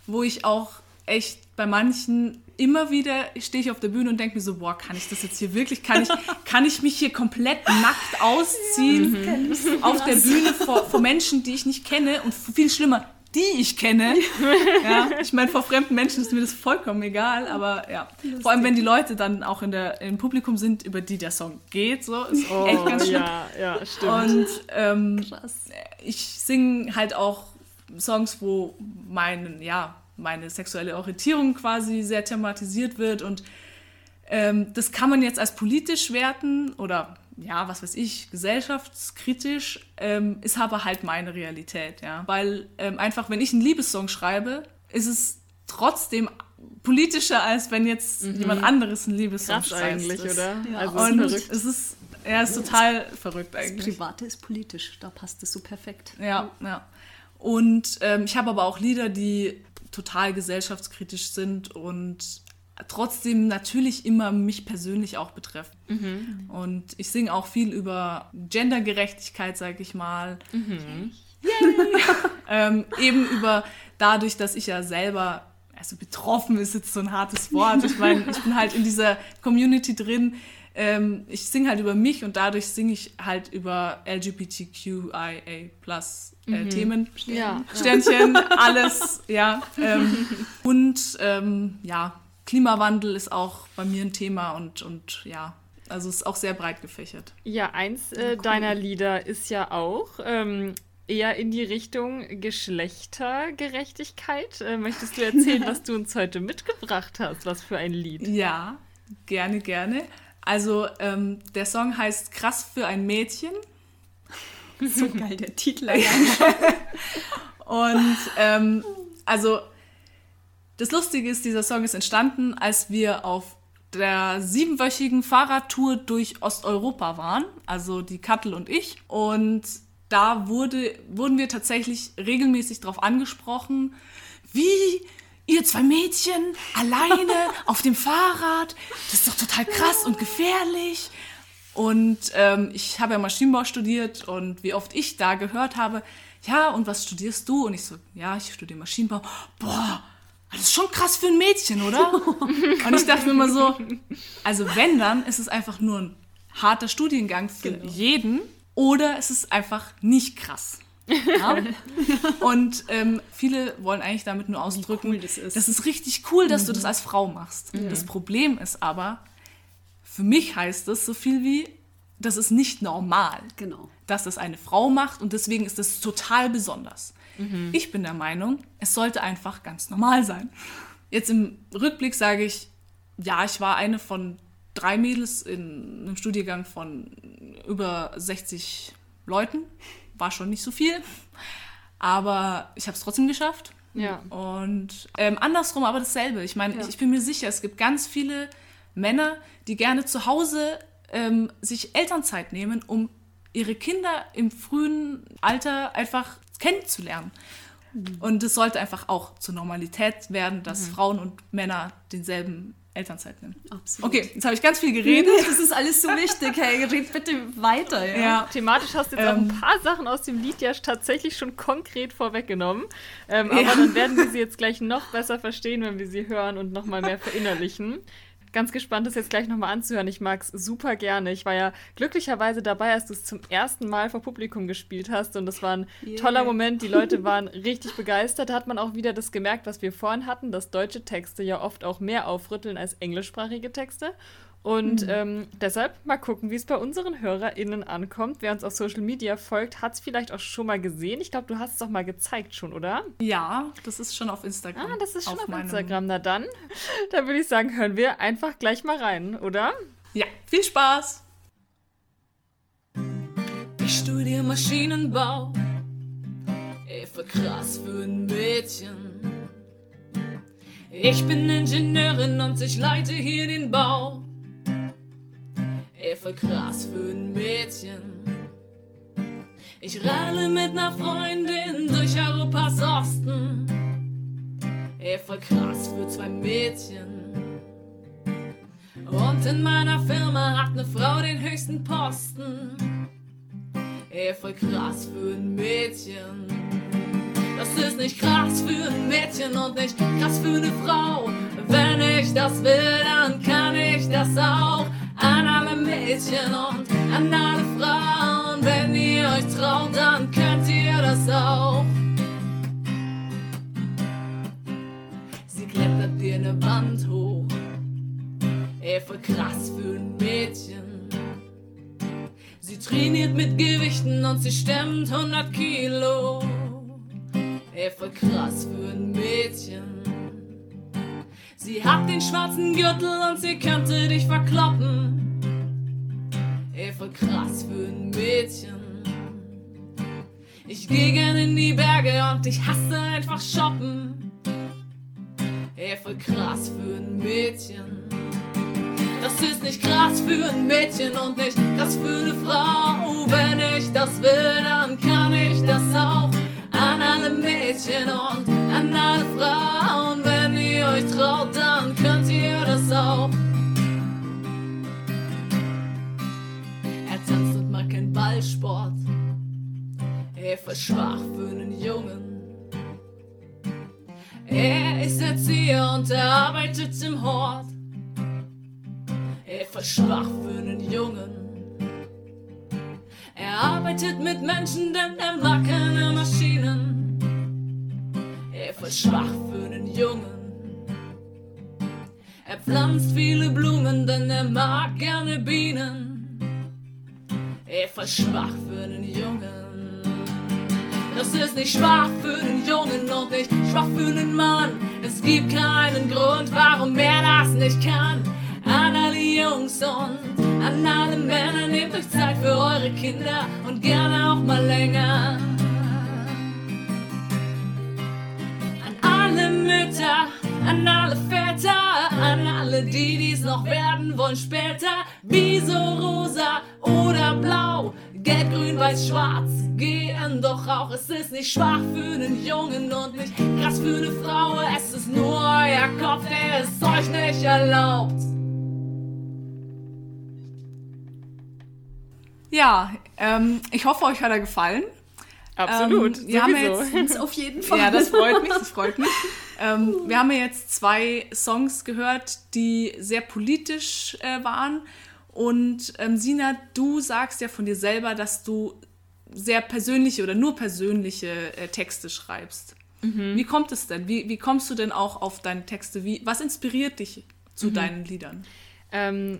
wo ich auch echt bei manchen immer wieder stehe ich auf der Bühne und denke mir so, boah, kann ich das jetzt hier wirklich, kann ich, kann ich mich hier komplett nackt ausziehen auf der Bühne vor, vor Menschen, die ich nicht kenne und viel schlimmer, die ich kenne. Ja, ich meine, vor fremden Menschen ist mir das vollkommen egal, aber ja. Vor allem, wenn die Leute dann auch in der, im Publikum sind, über die der Song geht, so, ist echt ganz schlimm. ja, ja, stimmt. Und ähm, ich singe halt auch Songs, wo mein, ja, meine sexuelle Orientierung quasi sehr thematisiert wird und ähm, das kann man jetzt als politisch werten oder ja, was weiß ich, gesellschaftskritisch, ähm, ist aber halt meine Realität, ja. Weil ähm, einfach, wenn ich einen Liebessong schreibe, ist es trotzdem politischer, als wenn jetzt jemand anderes einen Liebessong Krass schreibt. eigentlich, Das- oder? Ja, also und verrückt. es ist er ist total verrückt Das eigentlich. Private ist politisch, da passt es so perfekt. Ja, ja. Und ähm, ich habe aber auch Lieder, die total gesellschaftskritisch sind und trotzdem natürlich immer mich persönlich auch betreffen. Und ich singe auch viel über Gendergerechtigkeit, sage ich mal. Yay! (laughs) ähm, eben über dadurch, dass ich ja selber, also betroffen ist jetzt so ein hartes Wort. Ich meine, ich bin halt in dieser Community drin. Ähm, ich singe halt über mich und dadurch singe ich halt über LGBTQIA plus äh, Themen. Ja. Sternchen, (laughs) alles, ja. Ähm, und ähm, ja, Klimawandel ist auch bei mir ein Thema und, und ja, also ist auch sehr breit gefächert. Ja, eins äh, deiner Lieder ist ja auch ähm, eher in die Richtung Geschlechtergerechtigkeit. Äh, möchtest du erzählen, (laughs) was du uns heute mitgebracht hast? Was für ein Lied? Ja, gerne, gerne. Also ähm, der Song heißt Krass für ein Mädchen. (laughs) So geil, der Titel. Und ähm, also das Lustige ist, dieser Song ist entstanden, als wir auf der siebenwöchigen Fahrradtour durch Osteuropa waren, also die Kattel und ich. Und da wurde, wurden wir tatsächlich regelmäßig darauf angesprochen, wie ihr zwei Mädchen alleine (laughs) auf dem Fahrrad, das ist doch total krass und gefährlich. Und ähm, ich habe ja Maschinenbau studiert und wie oft ich da gehört habe, ja, und was studierst du? Und ich so, ja, ich studiere Maschinenbau. Boah, das ist schon krass für ein Mädchen, oder? (laughs) und ich dachte mir immer so, also wenn, dann ist es einfach nur ein harter Studiengang für jeden oder es ist einfach nicht krass. Ja? (laughs) Und ähm, viele wollen eigentlich damit nur ausdrücken, cool das ist. das ist richtig cool, dass du das als Frau machst. Das Problem ist aber, für mich heißt das so viel wie, das ist nicht normal, Genau. dass das eine Frau macht und deswegen ist das total besonders. Ich bin der Meinung, es sollte einfach ganz normal sein. Jetzt im Rückblick sage ich, ja, ich war eine von drei Mädels in einem Studiengang von über 60 Leuten. War schon nicht so viel, aber ich habe es trotzdem geschafft. Ja. Und ähm, andersrum aber dasselbe. Ich meine, ich, ich bin mir sicher, es gibt ganz viele Männer, die gerne zu Hause ähm, sich Elternzeit nehmen, um ihre Kinder im frühen Alter einfach kennenzulernen. Und es sollte einfach auch zur Normalität werden, dass Frauen und Männer denselben Elternzeit nehmen. Absolut. Okay, jetzt habe ich ganz viel geredet. Das ist alles so wichtig. Hey, red bitte weiter. Ja. ja. Thematisch hast du jetzt auch Ähm. ein paar Sachen aus dem Lied ja tatsächlich schon konkret vorweggenommen. Ähm, Ja. aber dann werden wir sie jetzt gleich noch besser verstehen, wenn wir sie hören und nochmal mehr verinnerlichen. Ganz gespannt, das jetzt gleich nochmal anzuhören. Ich mag es super gerne. Ich war ja glücklicherweise dabei, als du es zum ersten Mal vor Publikum gespielt hast. Und das war ein Yeah. toller Moment. Die Leute waren richtig begeistert. Da hat man auch wieder das gemerkt, was wir vorhin hatten, dass deutsche Texte ja oft auch mehr aufrütteln als englischsprachige Texte. Und ähm, deshalb mal gucken, wie es bei unseren HörerInnen ankommt. Wer uns auf Social Media folgt, hat es vielleicht auch schon mal gesehen. Ich glaube, du hast es doch mal gezeigt schon, oder? ja, das ist schon auf Instagram. Ah, das ist schon auf, meinem- Instagram. Na dann, (laughs) dann würde ich sagen, hören wir einfach gleich mal rein, oder? Ja, viel Spaß! Ich studiere Maschinenbau. Ey, voll krass für ein Mädchen. Ich bin Ingenieurin und ich leite hier den Bau. Ey, voll krass für ein Mädchen. Ich radle mit ner Freundin durch Europas Osten. Ey, voll krass für zwei Mädchen. Und in meiner Firma hat ne Frau den höchsten Posten. Ey, voll krass für ein Mädchen. Das ist nicht krass für ein Mädchen und nicht krass für eine Frau. Wenn ich das will, dann kann ich das auch. An alle Mädchen und an alle Frauen. Wenn ihr euch traut, dann könnt ihr das auch. Sie klettert dir ne Wand hoch. Ey, voll krass für ein Mädchen. Sie trainiert mit Gewichten und sie stemmt 100 Kilo. Ey, voll krass für ein Mädchen. Sie hat den schwarzen Gürtel und sie könnte dich verkloppen. Ey, voll krass für ein Mädchen. Ich geh gern in die Berge und ich hasse einfach shoppen. Ey, voll krass für ein Mädchen. Das ist nicht krass für ein Mädchen und nicht krass für eine Frau. Wenn ich das will, dann kann ich das auch. An alle Mädchen und an alle Frauen. Wenn ihr euch traut, auch. Er tanzt und mag keinen Ballsport. Er ist schwach für einen Jungen. Er ist Erzieher und er arbeitet im Hort. Er ist schwach für einen Jungen. Er arbeitet mit Menschen, denn er mag keine Maschinen. Er ist schwach für einen Jungen. Er pflanzt viele Blumen, denn er mag gerne Bienen. Er ist schwach für einen Jungen. Das ist nicht schwach für einen Jungen und nicht schwach für einen Mann. Es gibt keinen Grund, warum er das nicht kann. An alle Jungs und an alle Männer, nehmt euch Zeit für eure Kinder und gerne auch mal länger. An alle Mütter, an alle Väter, an alle, die dies noch werden wollen später. Wieso rosa oder blau? Gelb, grün, weiß, schwarz gehen doch auch. Es ist nicht schwach für einen Jungen und nicht krass für eine Frau. Es ist nur euer Kopf, der es euch nicht erlaubt. Ja, ähm, ich hoffe, euch hat er gefallen. Absolut. Ähm, wir haben jetzt auf jeden (laughs) Fall. Ja, das freut mich, das freut mich. (laughs) Ähm, wir haben ja jetzt zwei Songs gehört, die sehr politisch äh, waren. Und ähm, Sina, du sagst ja von dir selber, dass du sehr persönliche oder nur persönliche äh, Texte schreibst. Wie kommt es denn? Wie, wie kommst du denn auch auf deine Texte? Wie, was inspiriert dich zu deinen Liedern? Ähm,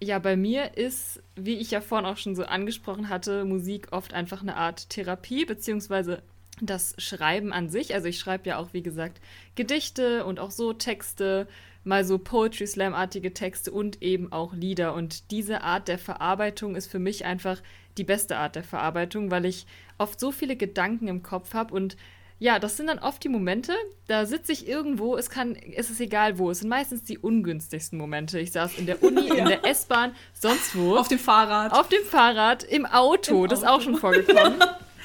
ja, bei mir ist, wie ich ja vorhin auch schon so angesprochen hatte, Musik oft einfach eine Art Therapie, beziehungsweise das Schreiben an sich. Also ich schreibe ja auch, wie gesagt, Gedichte und auch so Texte, mal so Poetry Slam-artige Texte und eben auch Lieder. Und diese Art der Verarbeitung ist für mich einfach die beste Art der Verarbeitung, weil ich oft so viele Gedanken im Kopf habe und ja, das sind dann oft die Momente, da sitze ich irgendwo, es kann, es ist egal wo, es sind meistens die ungünstigsten Momente. Ich saß in der Uni, (laughs) in der S-Bahn, sonst wo. Auf dem Fahrrad. Auf dem Fahrrad, im Auto, Im das ist auch schon vorgekommen.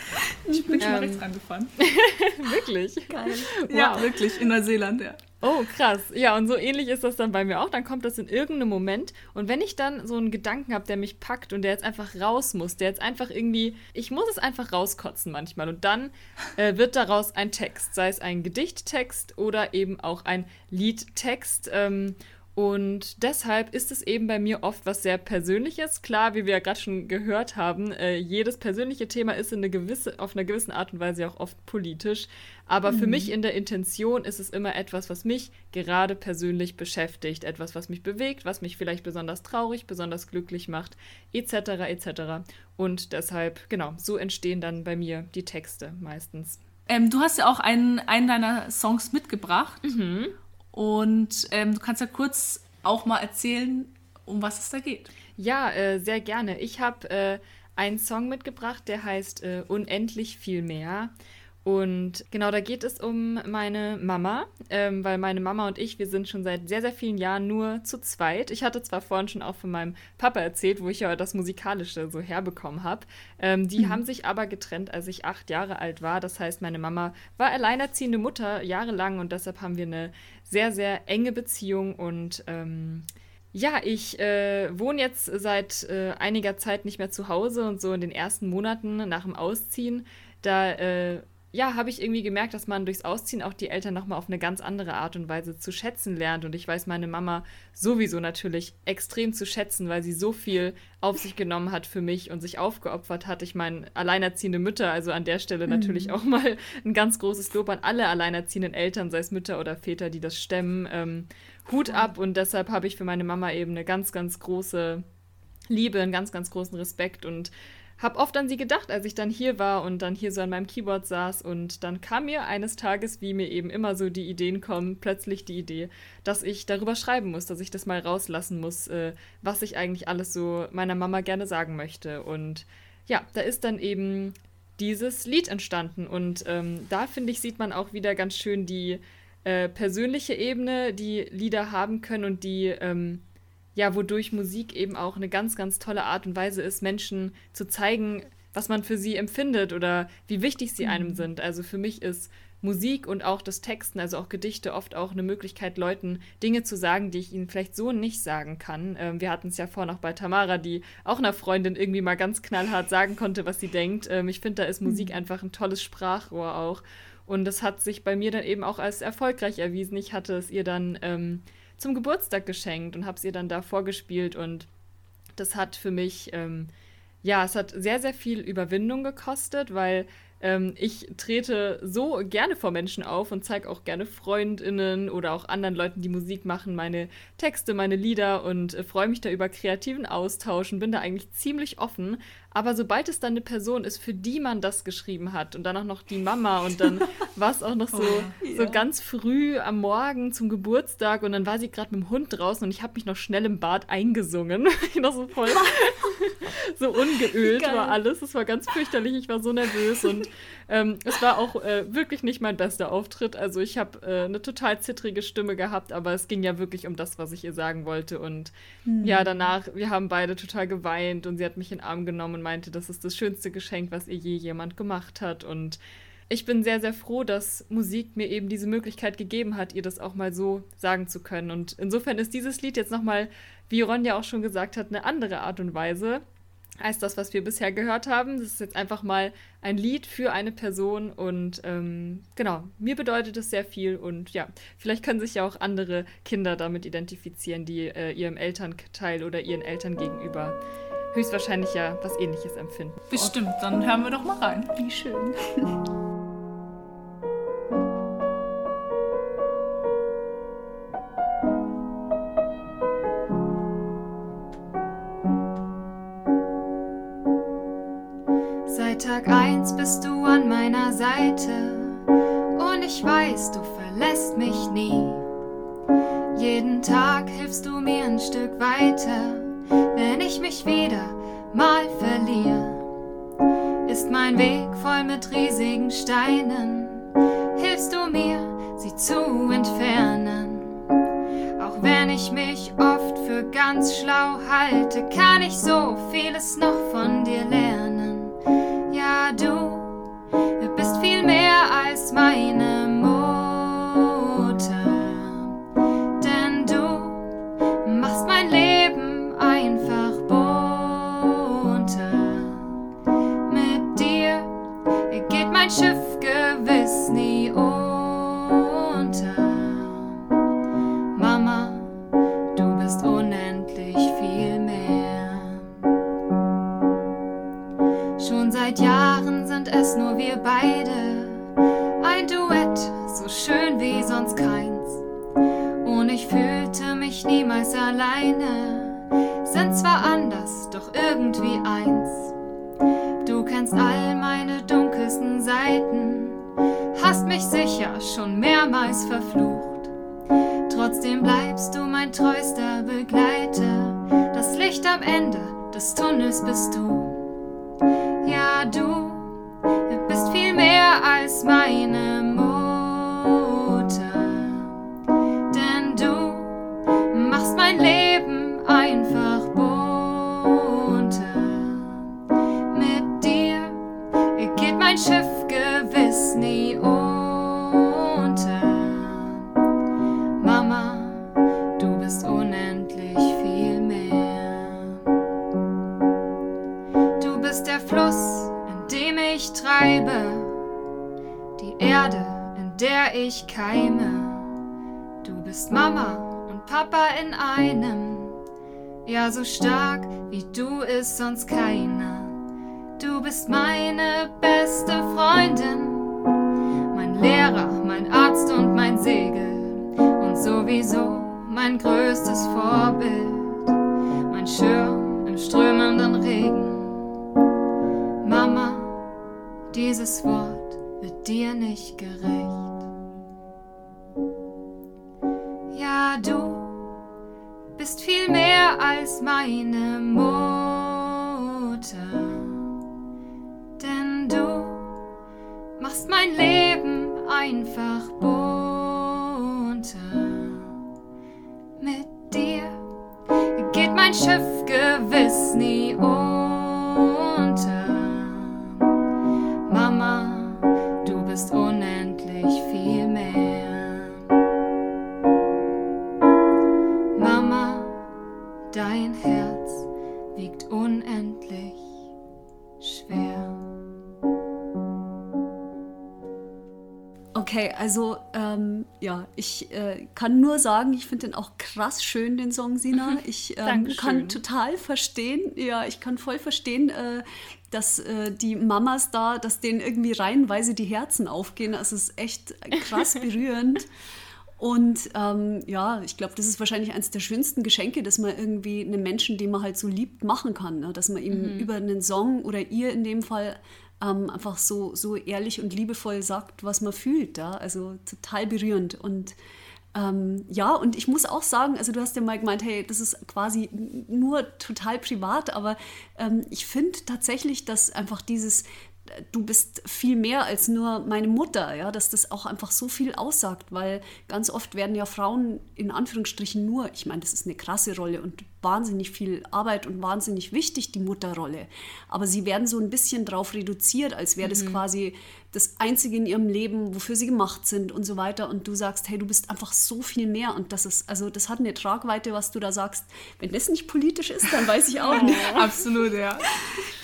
(laughs) ich bin schon mal Ähm, rechts angefahren. (laughs) Wirklich. Geil. Ja, wirklich, in Neuseeland, ja. Oh, krass. Ja, und so ähnlich ist das dann bei mir auch. Dann kommt das in irgendeinem Moment. Und wenn ich dann so einen Gedanken habe, der mich packt und der jetzt einfach raus muss, der jetzt einfach irgendwie, ich muss es einfach rauskotzen manchmal. Und dann äh, wird daraus ein Text, sei es ein Gedichttext oder eben auch ein Liedtext. Ähm, und deshalb ist es eben bei mir oft was sehr Persönliches. Klar, wie wir ja gerade schon gehört haben, äh, jedes persönliche Thema ist in eine gewisse, auf einer gewissen Art und Weise auch oft politisch. Aber für mich in der Intention ist es immer etwas, was mich gerade persönlich beschäftigt. Etwas, was mich bewegt, was mich vielleicht besonders traurig, besonders glücklich macht, etc. etc. Und deshalb, genau, so entstehen dann bei mir die Texte meistens. Ähm, du hast ja auch einen, einen deiner Songs mitgebracht. Mhm. Und ähm, du kannst ja kurz auch mal erzählen, um was es da geht. Ja, äh, sehr gerne. Ich habe äh, einen Song mitgebracht, der heißt äh, Unendlich viel mehr. Und genau, da geht es um meine Mama, ähm, weil meine Mama und ich, wir sind schon seit sehr, sehr vielen Jahren nur zu zweit. Ich hatte zwar vorhin schon auch von meinem Papa erzählt, wo ich ja das Musikalische so herbekommen habe. Ähm, die haben sich aber getrennt, als ich acht Jahre alt war. Das heißt, meine Mama war alleinerziehende Mutter jahrelang und deshalb haben wir eine sehr, sehr enge Beziehung und ähm, ja, ich äh, wohne jetzt seit äh, einiger Zeit nicht mehr zu Hause und so in den ersten Monaten nach dem Ausziehen, da äh, ja, habe ich irgendwie gemerkt, dass man durchs Ausziehen auch die Eltern nochmal auf eine ganz andere Art und Weise zu schätzen lernt. Und ich weiß meine Mama sowieso natürlich extrem zu schätzen, weil sie so viel auf sich genommen hat für mich und sich aufgeopfert hat. Ich meine, alleinerziehende Mütter, also an der Stelle natürlich auch mal ein ganz großes Lob an alle alleinerziehenden Eltern, sei es Mütter oder Väter, die das stemmen. Ähm, Hut ab und deshalb habe ich für meine Mama eben eine ganz, ganz große Liebe, einen ganz, ganz großen Respekt und habe oft an sie gedacht, als ich dann hier war und dann hier so an meinem Keyboard saß und dann kam mir eines Tages, wie mir eben immer so die Ideen kommen, plötzlich die Idee, dass ich darüber schreiben muss, dass ich das mal rauslassen muss, äh, was ich eigentlich alles so meiner Mama gerne sagen möchte. Und ja, da ist dann eben dieses Lied entstanden und ähm, da finde ich, sieht man auch wieder ganz schön die äh, persönliche Ebene, die Lieder haben können und die ähm, ja, wodurch Musik eben auch eine ganz, ganz tolle Art und Weise ist, Menschen zu zeigen, was man für sie empfindet oder wie wichtig sie einem sind. Also für mich ist Musik und auch das Texten, also auch Gedichte, oft auch eine Möglichkeit, Leuten Dinge zu sagen, die ich ihnen vielleicht so nicht sagen kann. Ähm, wir hatten es ja vorhin auch bei Tamara, die auch einer Freundin irgendwie mal ganz knallhart sagen konnte, was sie denkt. Ähm, ich finde, da ist Musik einfach ein tolles Sprachrohr auch. Und das hat sich bei mir dann eben auch als erfolgreich erwiesen. Ich hatte es ihr dann ähm, zum Geburtstag geschenkt und habe es ihr dann da vorgespielt. Und das hat für mich, ähm, ja, es hat sehr, sehr viel Überwindung gekostet, weil ähm, ich trete so gerne vor Menschen auf und zeige auch gerne Freundinnen oder auch anderen Leuten, die Musik machen, meine Texte, meine Lieder und äh, freue mich da über kreativen Austausch und bin da eigentlich ziemlich offen. Aber sobald es dann eine Person ist, für die man das geschrieben hat und dann auch noch die Mama und dann (laughs) war es auch noch so, oh, so ganz früh am Morgen zum Geburtstag und dann war sie gerade mit dem Hund draußen und ich habe mich noch schnell im Bad eingesungen. (laughs) ich noch so voll (laughs) so ungeölt war alles. Es war ganz fürchterlich. Ich war so nervös und ähm, es war auch äh, wirklich nicht mein bester Auftritt. Also ich habe äh, eine total zittrige Stimme gehabt, aber es ging ja wirklich um das, was ich ihr sagen wollte. Und mhm. ja, danach, wir haben beide total geweint und sie hat mich in den Arm genommen und meinte, das ist das schönste Geschenk, was ihr je jemand gemacht hat. Und ich bin sehr, sehr froh, dass Musik mir eben diese Möglichkeit gegeben hat, ihr das auch mal so sagen zu können. Und insofern ist dieses Lied jetzt nochmal, wie Ronja auch schon gesagt hat, eine andere Art und Weise als das, was wir bisher gehört haben. Das ist jetzt einfach mal ein Lied für eine Person und ähm, genau, mir bedeutet es sehr viel und ja, vielleicht können sich ja auch andere Kinder damit identifizieren, die äh, ihrem Elternteil oder ihren Eltern gegenüber höchstwahrscheinlich ja was ähnliches empfinden. Bestimmt, dann hören wir doch mal rein. Wie schön. (laughs) Tag eins bist du an meiner Seite und ich weiß, du verlässt mich nie. Jeden Tag hilfst du mir ein Stück weiter, wenn ich mich wieder mal verliere. Ist mein Weg voll mit riesigen Steinen, hilfst du mir, sie zu entfernen. Auch wenn ich mich oft für ganz schlau halte, kann ich so vieles noch von dir lernen du bist viel mehr als meine Segel und sowieso mein größtes Vorbild, mein Schirm im strömenden Regen. Mama, dieses Wort wird dir nicht gerecht. Ja, du bist viel mehr als meine Mutter, denn du machst mein Leben einfach bunter. Dein Schiff gewiss nie unter. Also ähm, ja, ich äh, kann nur sagen, ich finde den auch krass schön, den Song Sina. Ich ähm, kann total verstehen, ja, ich kann voll verstehen, äh, dass äh, die Mamas da, dass denen irgendwie reihenweise die Herzen aufgehen. Also es ist echt krass (laughs) berührend. Und ähm, ja, ich glaube, das ist wahrscheinlich eines der schönsten Geschenke, dass man irgendwie einen Menschen, den man halt so liebt, machen kann. Ne? Dass man ihm über einen Song oder ihr in dem Fall ähm, einfach so, so ehrlich und liebevoll sagt, was man fühlt. Ja? Also total berührend. Und ähm, ja, und ich muss auch sagen, also du hast ja mal gemeint, hey, das ist quasi nur total privat, aber ähm, ich finde tatsächlich, dass einfach dieses, äh, du bist viel mehr als nur meine Mutter, ja, dass das auch einfach so viel aussagt, weil ganz oft werden ja Frauen in Anführungsstrichen nur, ich meine, das ist eine krasse Rolle und wahnsinnig viel Arbeit und wahnsinnig wichtig, die Mutterrolle. Aber sie werden so ein bisschen drauf reduziert, als wäre das quasi das Einzige in ihrem Leben, wofür sie gemacht sind und so weiter. Und du sagst, hey, du bist einfach so viel mehr. Und das ist, also das hat eine Tragweite, was du da sagst. Wenn das nicht politisch ist, dann weiß ich auch (laughs) nicht. Absolut, ja. (laughs)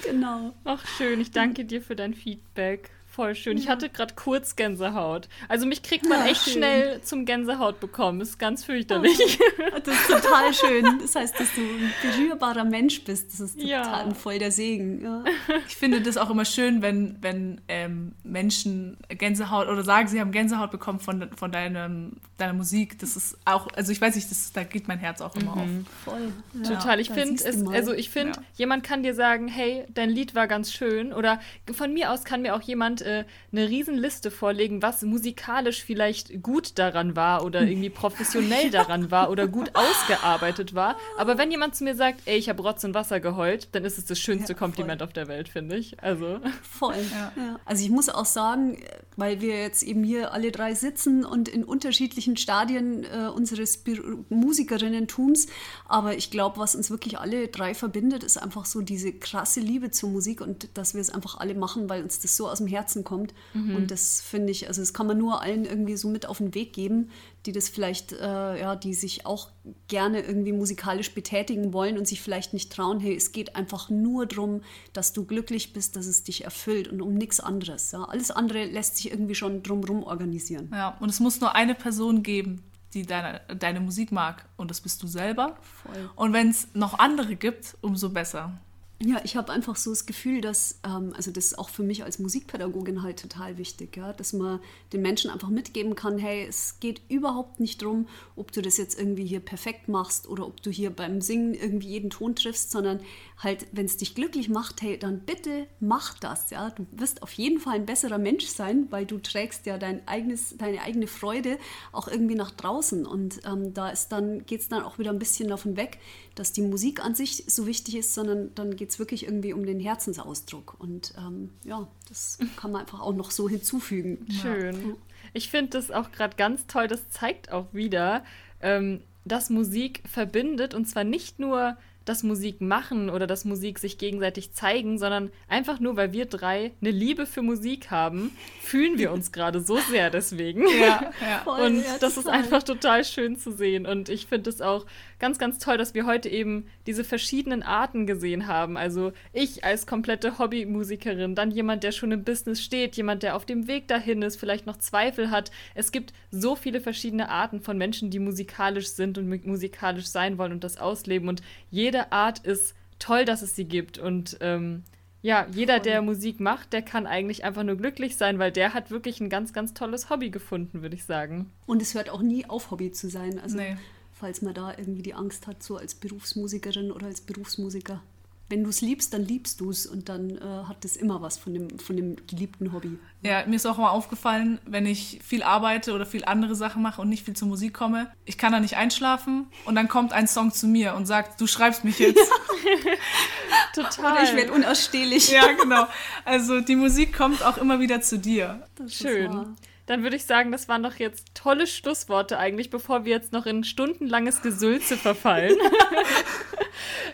Genau. Ach, schön. Ich danke dir für dein Feedback. Voll schön. Ich hatte gerade kurz Gänsehaut. Also mich kriegt man Ja, echt schön. schnell zum Gänsehaut bekommen. Ist ganz fürchterlich. (laughs) Das ist total schön. Das heißt, dass du ein berührbarer Mensch bist. Das ist total Ja. ein voll der Segen. Ja. Ich finde das auch immer schön, wenn, wenn ähm, Menschen Gänsehaut oder sagen, sie haben Gänsehaut bekommen von, von deinem, deiner Musik. Das ist auch, also ich weiß nicht, das, da geht mein Herz auch immer auf. Voll. Ja, Total. Ich finde also ich finde, Ja. jemand kann dir sagen, hey, dein Lied war ganz schön. Oder von mir aus kann mir auch jemand äh, eine Riesenliste vorlegen, was musikalisch vielleicht gut daran war oder irgendwie (laughs) professionell daran war oder gut ausgearbeitet war. Aber wenn jemand zu mir sagt, ey, ich habe Rotz und Wasser geheult, dann ist es das schönste Ja, Kompliment auf der Welt, finde ich. Also. Voll. Ja. Also ich muss auch sagen, weil wir jetzt eben hier alle drei sitzen und in unterschiedlichen Stadien äh, unseres Musikerinnentums, aber ich glaube, was uns wirklich alle drei verbindet, ist einfach so diese krasse Liebe zur Musik und dass wir es einfach alle machen, weil uns das so aus dem Herzen kommt. Und das finde ich, also das kann man nur allen irgendwie so mit auf den Weg geben, die das vielleicht, äh, ja, die sich auch gerne irgendwie musikalisch betätigen wollen und sich vielleicht nicht trauen, hey, es geht einfach nur darum, dass du glücklich bist, dass es dich erfüllt und um nichts anderes. Ja. Alles andere lässt sich irgendwie schon drumherum organisieren. Ja, und es muss nur eine Person geben, die deine, deine Musik mag. Und das bist du selber. Voll. Und wenn es noch andere gibt, umso besser. Ja, ich habe einfach so das Gefühl, dass, ähm, also das ist auch für mich als Musikpädagogin halt total wichtig, ja, dass man den Menschen einfach mitgeben kann, hey, es geht überhaupt nicht drum, ob du das jetzt irgendwie hier perfekt machst oder ob du hier beim Singen irgendwie jeden Ton triffst, sondern halt, wenn es dich glücklich macht, hey, dann bitte mach das, ja. Du wirst auf jeden Fall ein besserer Mensch sein, weil du trägst ja dein eigenes, deine eigene Freude auch irgendwie nach draußen und ähm, da ist dann, geht es dann auch wieder ein bisschen davon weg, dass die Musik an sich so wichtig ist, sondern dann geht es wirklich irgendwie um den Herzensausdruck. Und ähm, ja, das (laughs) kann man einfach auch noch so hinzufügen. Schön. Ich finde das auch gerade ganz toll. Das zeigt auch wieder, ähm, dass Musik verbindet und zwar nicht nur das Musik machen oder das Musik sich gegenseitig zeigen, sondern einfach nur, weil wir drei eine Liebe für Musik haben, fühlen wir uns gerade so sehr deswegen. Ja, (laughs) ja. Voll, Und ja, das ist einfach total schön zu sehen. Und ich finde es auch ganz, ganz toll, dass wir heute eben diese verschiedenen Arten gesehen haben. Also ich als komplette Hobbymusikerin, dann jemand, der schon im Business steht, jemand, der auf dem Weg dahin ist, vielleicht noch Zweifel hat. Es gibt so viele verschiedene Arten von Menschen, die musikalisch sind und mu- musikalisch sein wollen und das ausleben. Und jede Art ist toll, dass es sie gibt. Und ähm, ja, jeder, der Musik macht, der kann eigentlich einfach nur glücklich sein, weil der hat wirklich ein ganz, ganz tolles Hobby gefunden, würde ich sagen. Und es hört auch nie auf, Hobby zu sein. Also Nee. Falls man da irgendwie die Angst hat, so als Berufsmusikerin oder als Berufsmusiker. Wenn du es liebst, dann liebst du es und dann äh, hat es immer was von dem, von dem geliebten Hobby. Ja, mir ist auch mal aufgefallen, wenn ich viel arbeite oder viel andere Sachen mache und nicht viel zur Musik komme, ich kann da nicht einschlafen und dann kommt ein Song zu mir und sagt, du schreibst mich jetzt. (laughs) Total. Oder ich werde unausstehlich. ja, genau. Also die Musik kommt auch immer wieder zu dir. Das ist Schön. Dann würde ich sagen, das waren doch jetzt tolle Schlussworte eigentlich, bevor wir jetzt noch in stundenlanges Gesülze verfallen. (laughs) (laughs)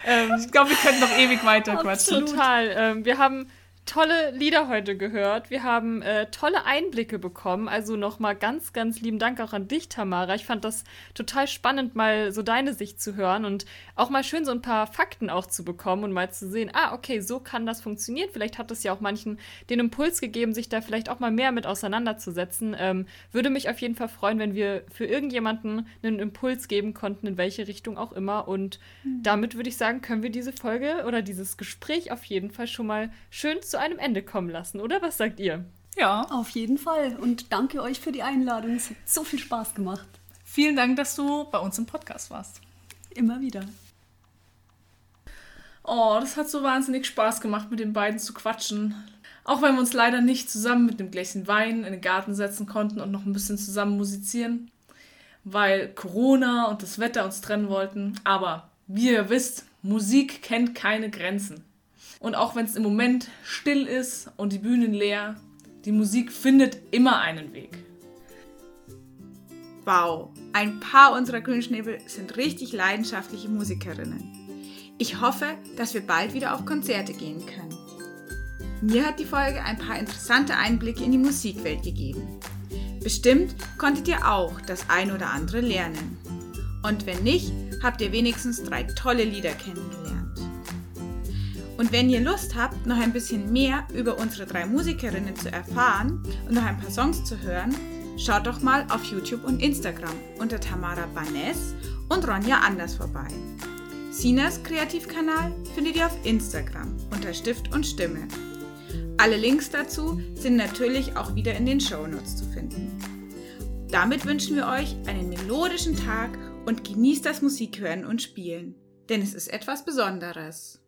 Ähm, Ich glaube, wir können noch ewig weiter quatschen. Total. Ähm, wir haben tolle Lieder heute gehört. Wir haben äh, tolle Einblicke bekommen. Also nochmal ganz, ganz lieben Dank auch an dich, Tamara. Ich fand das total spannend, mal so deine Sicht zu hören und auch mal schön so ein paar Fakten auch zu bekommen und mal zu sehen, ah, okay, so kann das funktionieren. Vielleicht hat es ja auch manchen den Impuls gegeben, sich da vielleicht auch mal mehr mit auseinanderzusetzen. Ähm, würde mich auf jeden Fall freuen, wenn wir für irgendjemanden einen Impuls geben konnten, in welche Richtung auch immer. Und damit würde ich sagen, können wir diese Folge oder dieses Gespräch auf jeden Fall schon mal schön zu einem Ende kommen lassen, oder? Was sagt ihr? Ja, Auf jeden Fall. Und danke euch für die Einladung. Es hat so viel Spaß gemacht. vielen Dank, dass du bei uns im Podcast warst. Immer wieder. Oh, das hat so wahnsinnig Spaß gemacht, mit den beiden zu quatschen. Auch wenn wir uns leider nicht zusammen mit einem Gläschen Wein in den Garten setzen konnten und noch ein bisschen zusammen musizieren, weil Corona und das Wetter uns trennen wollten. Aber wie ihr wisst, Musik kennt keine Grenzen. Und auch wenn es im Moment still ist und die Bühnen leer, die Musik findet immer einen Weg. Wow, ein paar unserer Grünschnäbel sind richtig leidenschaftliche Musikerinnen. Ich hoffe, dass wir bald wieder auf Konzerte gehen können. Mir hat die Folge ein paar interessante Einblicke in die Musikwelt gegeben. Bestimmt konntet ihr auch das ein oder andere lernen. Und wenn nicht, habt ihr wenigstens drei tolle Lieder kennengelernt. Und wenn ihr Lust habt, noch ein bisschen mehr über unsere drei Musikerinnen zu erfahren und noch ein paar Songs zu hören, schaut doch mal auf YouTube und Instagram unter Tamara Banes und Ronja Anders vorbei. Sinas Kreativkanal findet ihr auf Instagram unter Stift und Stimme. Alle Links dazu sind natürlich auch wieder in den Shownotes zu finden. Damit wünschen wir euch einen melodischen Tag und genießt das Musikhören und Spielen, denn es ist etwas Besonderes.